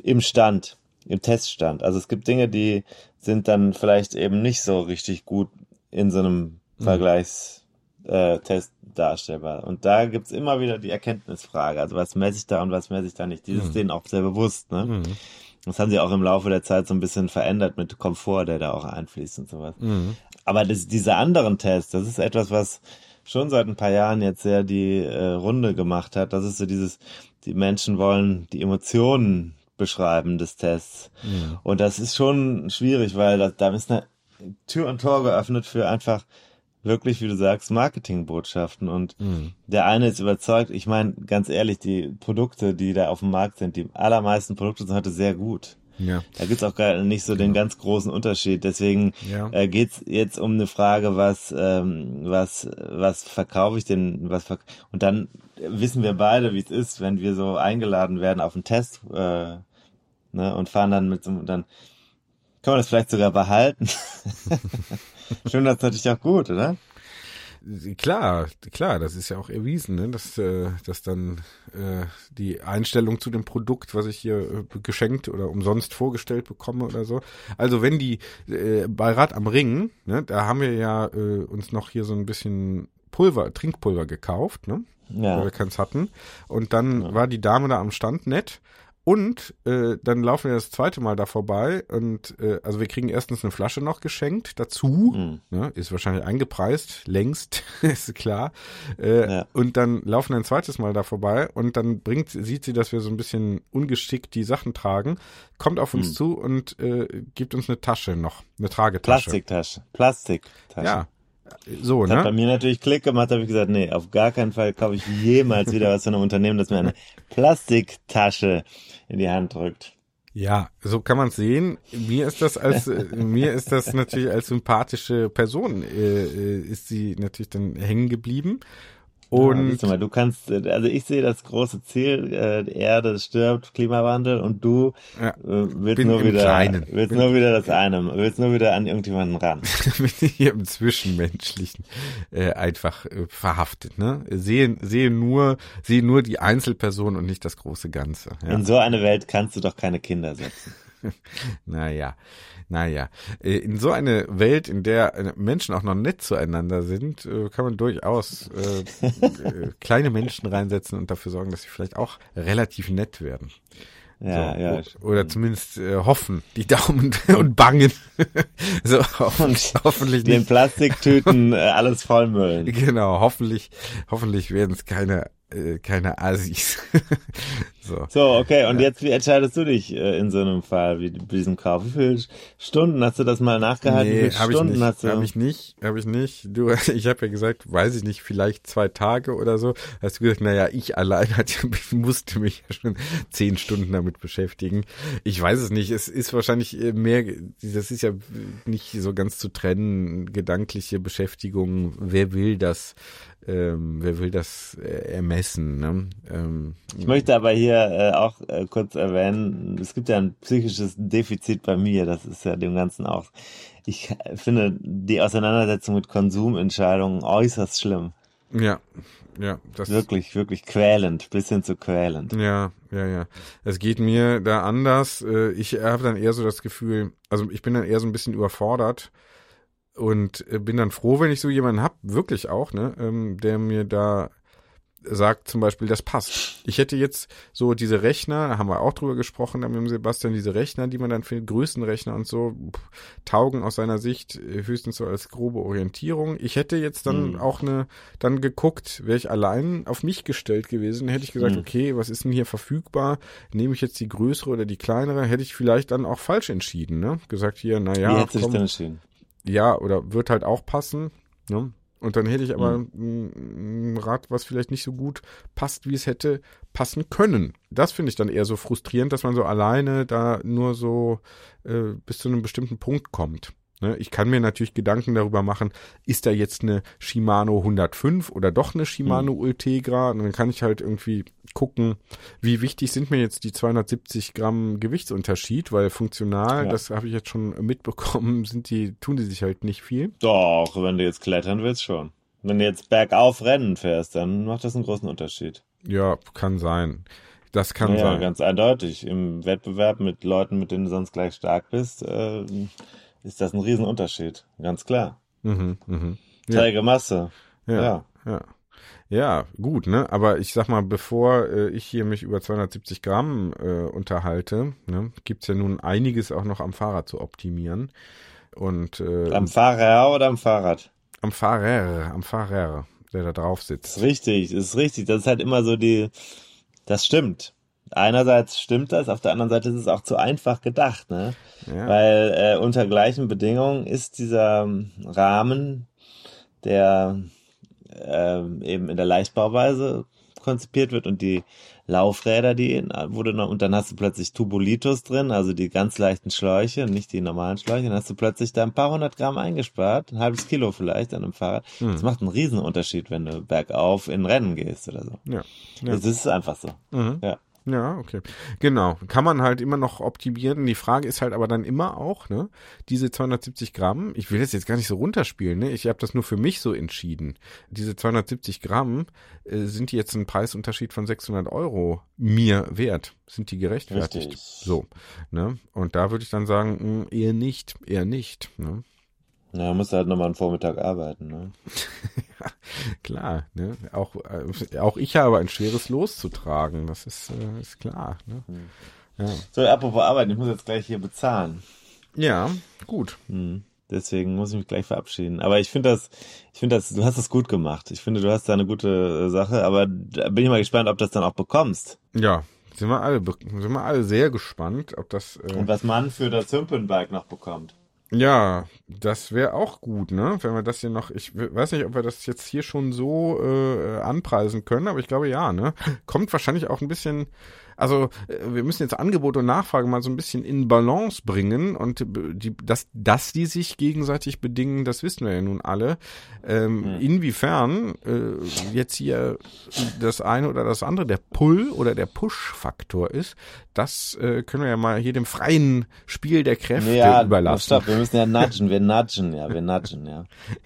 im Stand, im Teststand. Also es gibt Dinge, die sind dann vielleicht eben nicht so richtig gut in so einem Vergleichstest äh, Test darstellbar. Und da gibt's immer wieder die Erkenntnisfrage. Also was messe ich da und was messe ich da nicht. Die ist denen auch sehr bewusst. Ne? Das haben sie auch im Laufe der Zeit so ein bisschen verändert mit Komfort, der da auch einfließt und sowas. Aber das, diese anderen Tests, das ist etwas, was schon seit ein paar Jahren jetzt sehr die äh, Runde gemacht hat. Das ist so dieses, die Menschen wollen die Emotionen beschreiben des Tests. Und das ist schon schwierig, weil das, da ist eine Tür und Tor geöffnet für einfach wirklich, wie du sagst, Marketingbotschaften. Und der eine ist überzeugt, ich meine, ganz ehrlich, die Produkte, die da auf dem Markt sind, die allermeisten Produkte sind heute sehr gut. Ja. Da gibt's auch gar nicht so den ganz großen Unterschied. Deswegen Ja. äh, geht's jetzt um eine Frage, was, ähm, was, was verkaufe ich denn, was verk und dann wissen wir beide, wie es ist, wenn wir so eingeladen werden auf einen Test äh, ne, und fahren dann mit so dann kann man das vielleicht sogar behalten. Schön, das ist natürlich auch gut, oder? Klar, klar, das ist ja auch erwiesen, ne? dass, äh, dass dann äh, die Einstellung zu dem Produkt, was ich hier äh, geschenkt oder umsonst vorgestellt bekomme oder so. Also wenn die äh, bei Rad am Ring, ne, da haben wir ja äh, uns noch hier so ein bisschen Pulver, Trinkpulver gekauft, ne? Ja. weil wir keins hatten. Und dann war die Dame da am Stand nett. Und äh, dann laufen wir das zweite Mal da vorbei und äh, also wir kriegen erstens eine Flasche noch geschenkt dazu, Mhm. ne, ist wahrscheinlich eingepreist, längst, ist klar. Äh, Ja. Und dann laufen wir ein zweites Mal da vorbei und dann bringt, sieht sie, dass wir so ein bisschen ungeschickt die Sachen tragen, kommt auf Mhm. uns zu und äh, gibt uns eine Tasche noch, eine Tragetasche. Plastiktasche. Plastiktasche. Ja, so, Das hat bei ne? mir natürlich Klick gemacht, habe ich gesagt, nee, auf gar keinen Fall kaufe ich jemals wieder was von einem Unternehmen, das mir eine Plastiktasche in die Hand drückt. Ja, so kann man es sehen. Mir ist das als äh, mir ist das natürlich als sympathische Person äh, äh, ist sie natürlich dann hängen geblieben. Ja, Und du mal, du kannst, also ich sehe das große Ziel, äh, die Erde stirbt, Klimawandel und du Ja, äh, willst nur wieder, Kleinen. willst Bin- nur wieder das eine, willst nur wieder an irgendjemanden ran. bin hier im Zwischenmenschlichen äh, einfach äh, verhaftet. Ne, sehe sehe nur sehe nur die Einzelperson und nicht das große Ganze. Ja. In so eine Welt kannst du doch keine Kinder setzen. naja, naja. Äh, in so eine Welt, in der äh, Menschen auch noch nett zueinander sind, äh, kann man durchaus äh, kleine Menschen reinsetzen und dafür sorgen, dass sie vielleicht auch relativ nett werden. Ja, so, ja. Oder zumindest äh, hoffen, die Daumen und bangen. so, hoffentlich, hoffentlich Die in nicht. Plastiktüten äh, alles vollmüllen. Genau, hoffentlich, hoffentlich werden es keine, äh, keine Asis. So. So, okay, und jetzt, wie entscheidest du dich äh, in so einem Fall wie diesem Kauf? Wie viele Stunden hast du das mal nachgehalten? wie Nee, viele habe ich Stunden nicht. hast du? Habe ich nicht. Habe ich nicht. Du, ich habe ja gesagt, weiß ich nicht, vielleicht zwei Tage oder so. Hast du gesagt, naja, ich allein hat, musste mich ja schon zehn Stunden damit beschäftigen. Ich weiß es nicht. Es ist wahrscheinlich äh, mehr, das ist ja nicht so ganz zu trennen, gedankliche Beschäftigung. Wer will das? Ähm, wer will das äh, ermessen? Ne? Ähm, Ich möchte aber hier äh, auch äh, kurz erwähnen, es gibt ja ein psychisches Defizit bei mir, das ist ja dem Ganzen auch. Ich äh, finde die Auseinandersetzung mit Konsumentscheidungen äußerst schlimm. ja, ja, das Wirklich, wirklich quälend, bis hin zu quälend. Ja, ja, ja. Es geht mir da anders. Äh, Ich habe dann eher so das Gefühl, also ich bin dann eher so ein bisschen überfordert und äh, bin dann froh, wenn ich so jemanden hab, wirklich auch, ne, ähm, der mir da sagt zum Beispiel, das passt. Ich hätte jetzt so diese Rechner, da haben wir auch drüber gesprochen, da mit dem Sebastian, diese Rechner, die man dann findet, Größenrechner und so, taugen aus seiner Sicht äh, höchstens so als grobe Orientierung. Ich hätte jetzt dann Hm. auch eine, dann geguckt, wäre ich allein auf mich gestellt gewesen, hätte ich gesagt, Hm. okay, was ist denn hier verfügbar? Nehme ich jetzt die größere oder die kleinere? Hätte ich vielleicht dann auch falsch entschieden, ne? Gesagt hier, na Wie dich komm, denn entschieden? ja, oder wird halt auch passen. Ne? Und dann hätte ich aber Hm. ein ein Rad, was vielleicht nicht so gut passt, wie es hätte passen können. Das finde ich dann eher so frustrierend, dass man so alleine da nur so äh, bis zu einem bestimmten Punkt kommt. Ne? Ich kann mir natürlich Gedanken darüber machen, ist da jetzt eine Shimano 105 oder doch eine Shimano Hm. Ultegra? Und dann kann ich halt irgendwie gucken, wie wichtig sind mir jetzt die 270 Gramm Gewichtsunterschied, weil funktional, Ja. das habe ich jetzt schon mitbekommen, sind die, tun die sich halt nicht viel. Doch, wenn du jetzt klettern willst, schon. Wenn du jetzt bergauf Rennen fährst, dann macht das einen großen Unterschied. Ja, kann sein. Das kann ja, sein. ganz eindeutig. Im Wettbewerb mit Leuten, mit denen du sonst gleich stark bist, äh, ist das ein Riesenunterschied. Ganz klar. Mhm, mhm. Ja. Träge Masse. Ja, Ja. ja. Ja, gut, ne? Aber ich sag mal, bevor äh, ich hier mich über 270 Gramm äh, unterhalte, ne, gibt's ja nun einiges auch noch am Fahrrad zu optimieren. Und äh, Am Fahrer oder am Fahrrad? am Fahrer, am Fahrer, der da drauf Das sitzt. ist richtig, das ist richtig. Das ist halt immer so die, das stimmt. Einerseits stimmt das, auf der anderen Seite ist es auch zu einfach gedacht, ne? Ja. Weil äh, unter gleichen Bedingungen ist dieser ähm, Rahmen, der ähm, eben in der Leichtbauweise konzipiert wird und die Laufräder, die wurde noch, und dann hast du plötzlich Tubulitos drin, also die ganz leichten Schläuche, nicht die normalen Schläuche, dann hast du plötzlich da ein paar hundert Gramm eingespart, ein halbes Kilo vielleicht an einem Fahrrad. Hm. Das macht einen Riesenunterschied, wenn du bergauf in Rennen gehst oder so. Ja. Ja. Das ist einfach so. Mhm. Ja. Ja, okay. Genau. Kann man halt immer noch optimieren. Die Frage ist halt aber dann immer auch, ne, diese 270 Gramm, ich will das jetzt gar nicht so runterspielen, ne? Ich habe das nur für mich so entschieden. Diese 270 Gramm, äh, sind die jetzt ein Preisunterschied von 600 Euro mir wert? Sind die gerechtfertigt? Richtig. So, ne? Und da würde ich dann sagen, mh, eher nicht, eher nicht, ne? Ja, musst du halt nochmal einen Vormittag arbeiten, ne? Klar, ne? Auch, äh, auch ich habe ein schweres Los zu tragen, das ist, äh, ist klar, ne? Ja. So, apropos Arbeiten, ich muss jetzt gleich hier bezahlen. ja, gut. Hm. Deswegen muss ich mich gleich verabschieden. Aber ich finde das, ich finde das, du hast das gut gemacht. Ich finde, du hast da eine gute äh, Sache, aber da bin ich mal gespannt, ob du das dann auch bekommst. Ja, sind wir alle, sind wir alle sehr gespannt, ob das, äh, Und was man für das Hümpenbike noch bekommt. Ja, das wäre auch gut, ne? Wenn wir das hier noch, ich we- weiß nicht, ob wir das jetzt hier schon so äh, anpreisen können, aber ich glaube ja, ne? Kommt wahrscheinlich auch ein bisschen, also äh, wir müssen jetzt Angebot und Nachfrage mal so ein bisschen in Balance bringen und die, dass, dass die sich gegenseitig bedingen, das wissen wir ja nun alle. Ähm, Inwiefern äh, jetzt hier das eine oder das andere der Pull oder der Push-Faktor ist, das äh, können wir ja mal hier dem freien Spiel der Kräfte Ja, überlassen. stopp, wir müssen ja nudgen, wir nudgen, ja, wir nudgen, ja.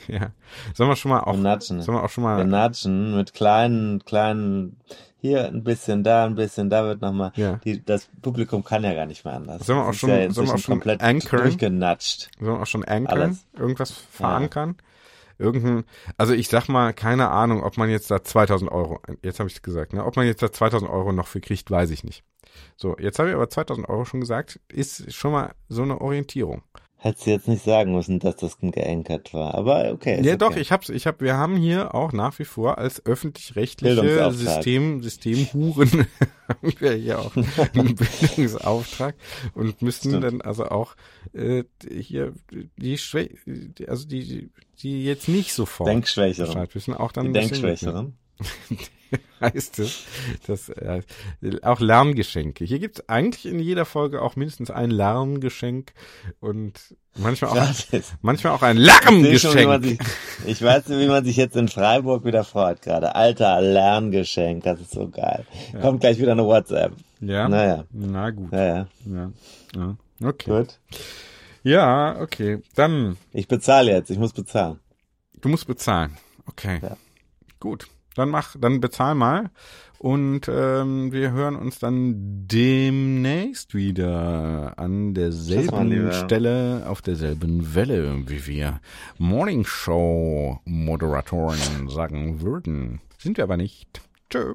Ja. Sollen wir schon mal auch, Wir nudgen. sollen wir auch schon Wir mal, nudgen mit kleinen, kleinen, hier ein bisschen, da ein bisschen, da wird nochmal. Ja. Die, das Publikum kann ja gar nicht mehr anders. Sollen wir auch schon- ja sollen wir auch schon komplett anchoren? durchgenatscht. Sollen wir auch schon ankern? Alles. Irgendwas verankern? Irgendein, also ich sag mal, keine Ahnung, ob man jetzt da 2000 Euro, jetzt habe ich es gesagt, ne, ob man jetzt da 2000 Euro noch für kriegt, weiß ich nicht. So, jetzt habe ich aber 2000 Euro schon gesagt, ist schon mal so eine Orientierung. Hättest du jetzt nicht sagen müssen, dass das geankert war. Aber okay. Ja, okay. doch, ich hab's, ich hab, wir haben hier auch nach wie vor als öffentlich-rechtliche. System, Systemhuren haben wir hier auch einen Bildungsauftrag und müssten Stimmt. dann also auch äh, hier die Schwä also die, die jetzt nicht sofort Denkschwächeren. Bescheid wissen, auch dann Die Denkschwächeren. heißt es, dass äh, auch Lerngeschenke. Hier gibt's eigentlich in jeder Folge auch mindestens ein Lerngeschenk und manchmal auch, manchmal auch ein Ich Lärmgeschenk. sich, ich weiß nicht, wie man sich jetzt in Freiburg wieder freut gerade. Alter, Lerngeschenk, das ist so geil. Kommt gleich wieder eine WhatsApp. Ja. Naja. Na gut. Ja, ja. Ja. ja. Okay. Gut. Ja, okay. Dann, Ich bezahle jetzt, ich muss bezahlen. du musst bezahlen. Okay. Ja. Gut. Dann mach, dann bezahl mal. Und ähm, wir hören uns dann demnächst wieder an derselben. Stelle, auf derselben Welle, wie wir Morning Show Moderatoren sagen würden. Sind wir aber nicht. Tschö.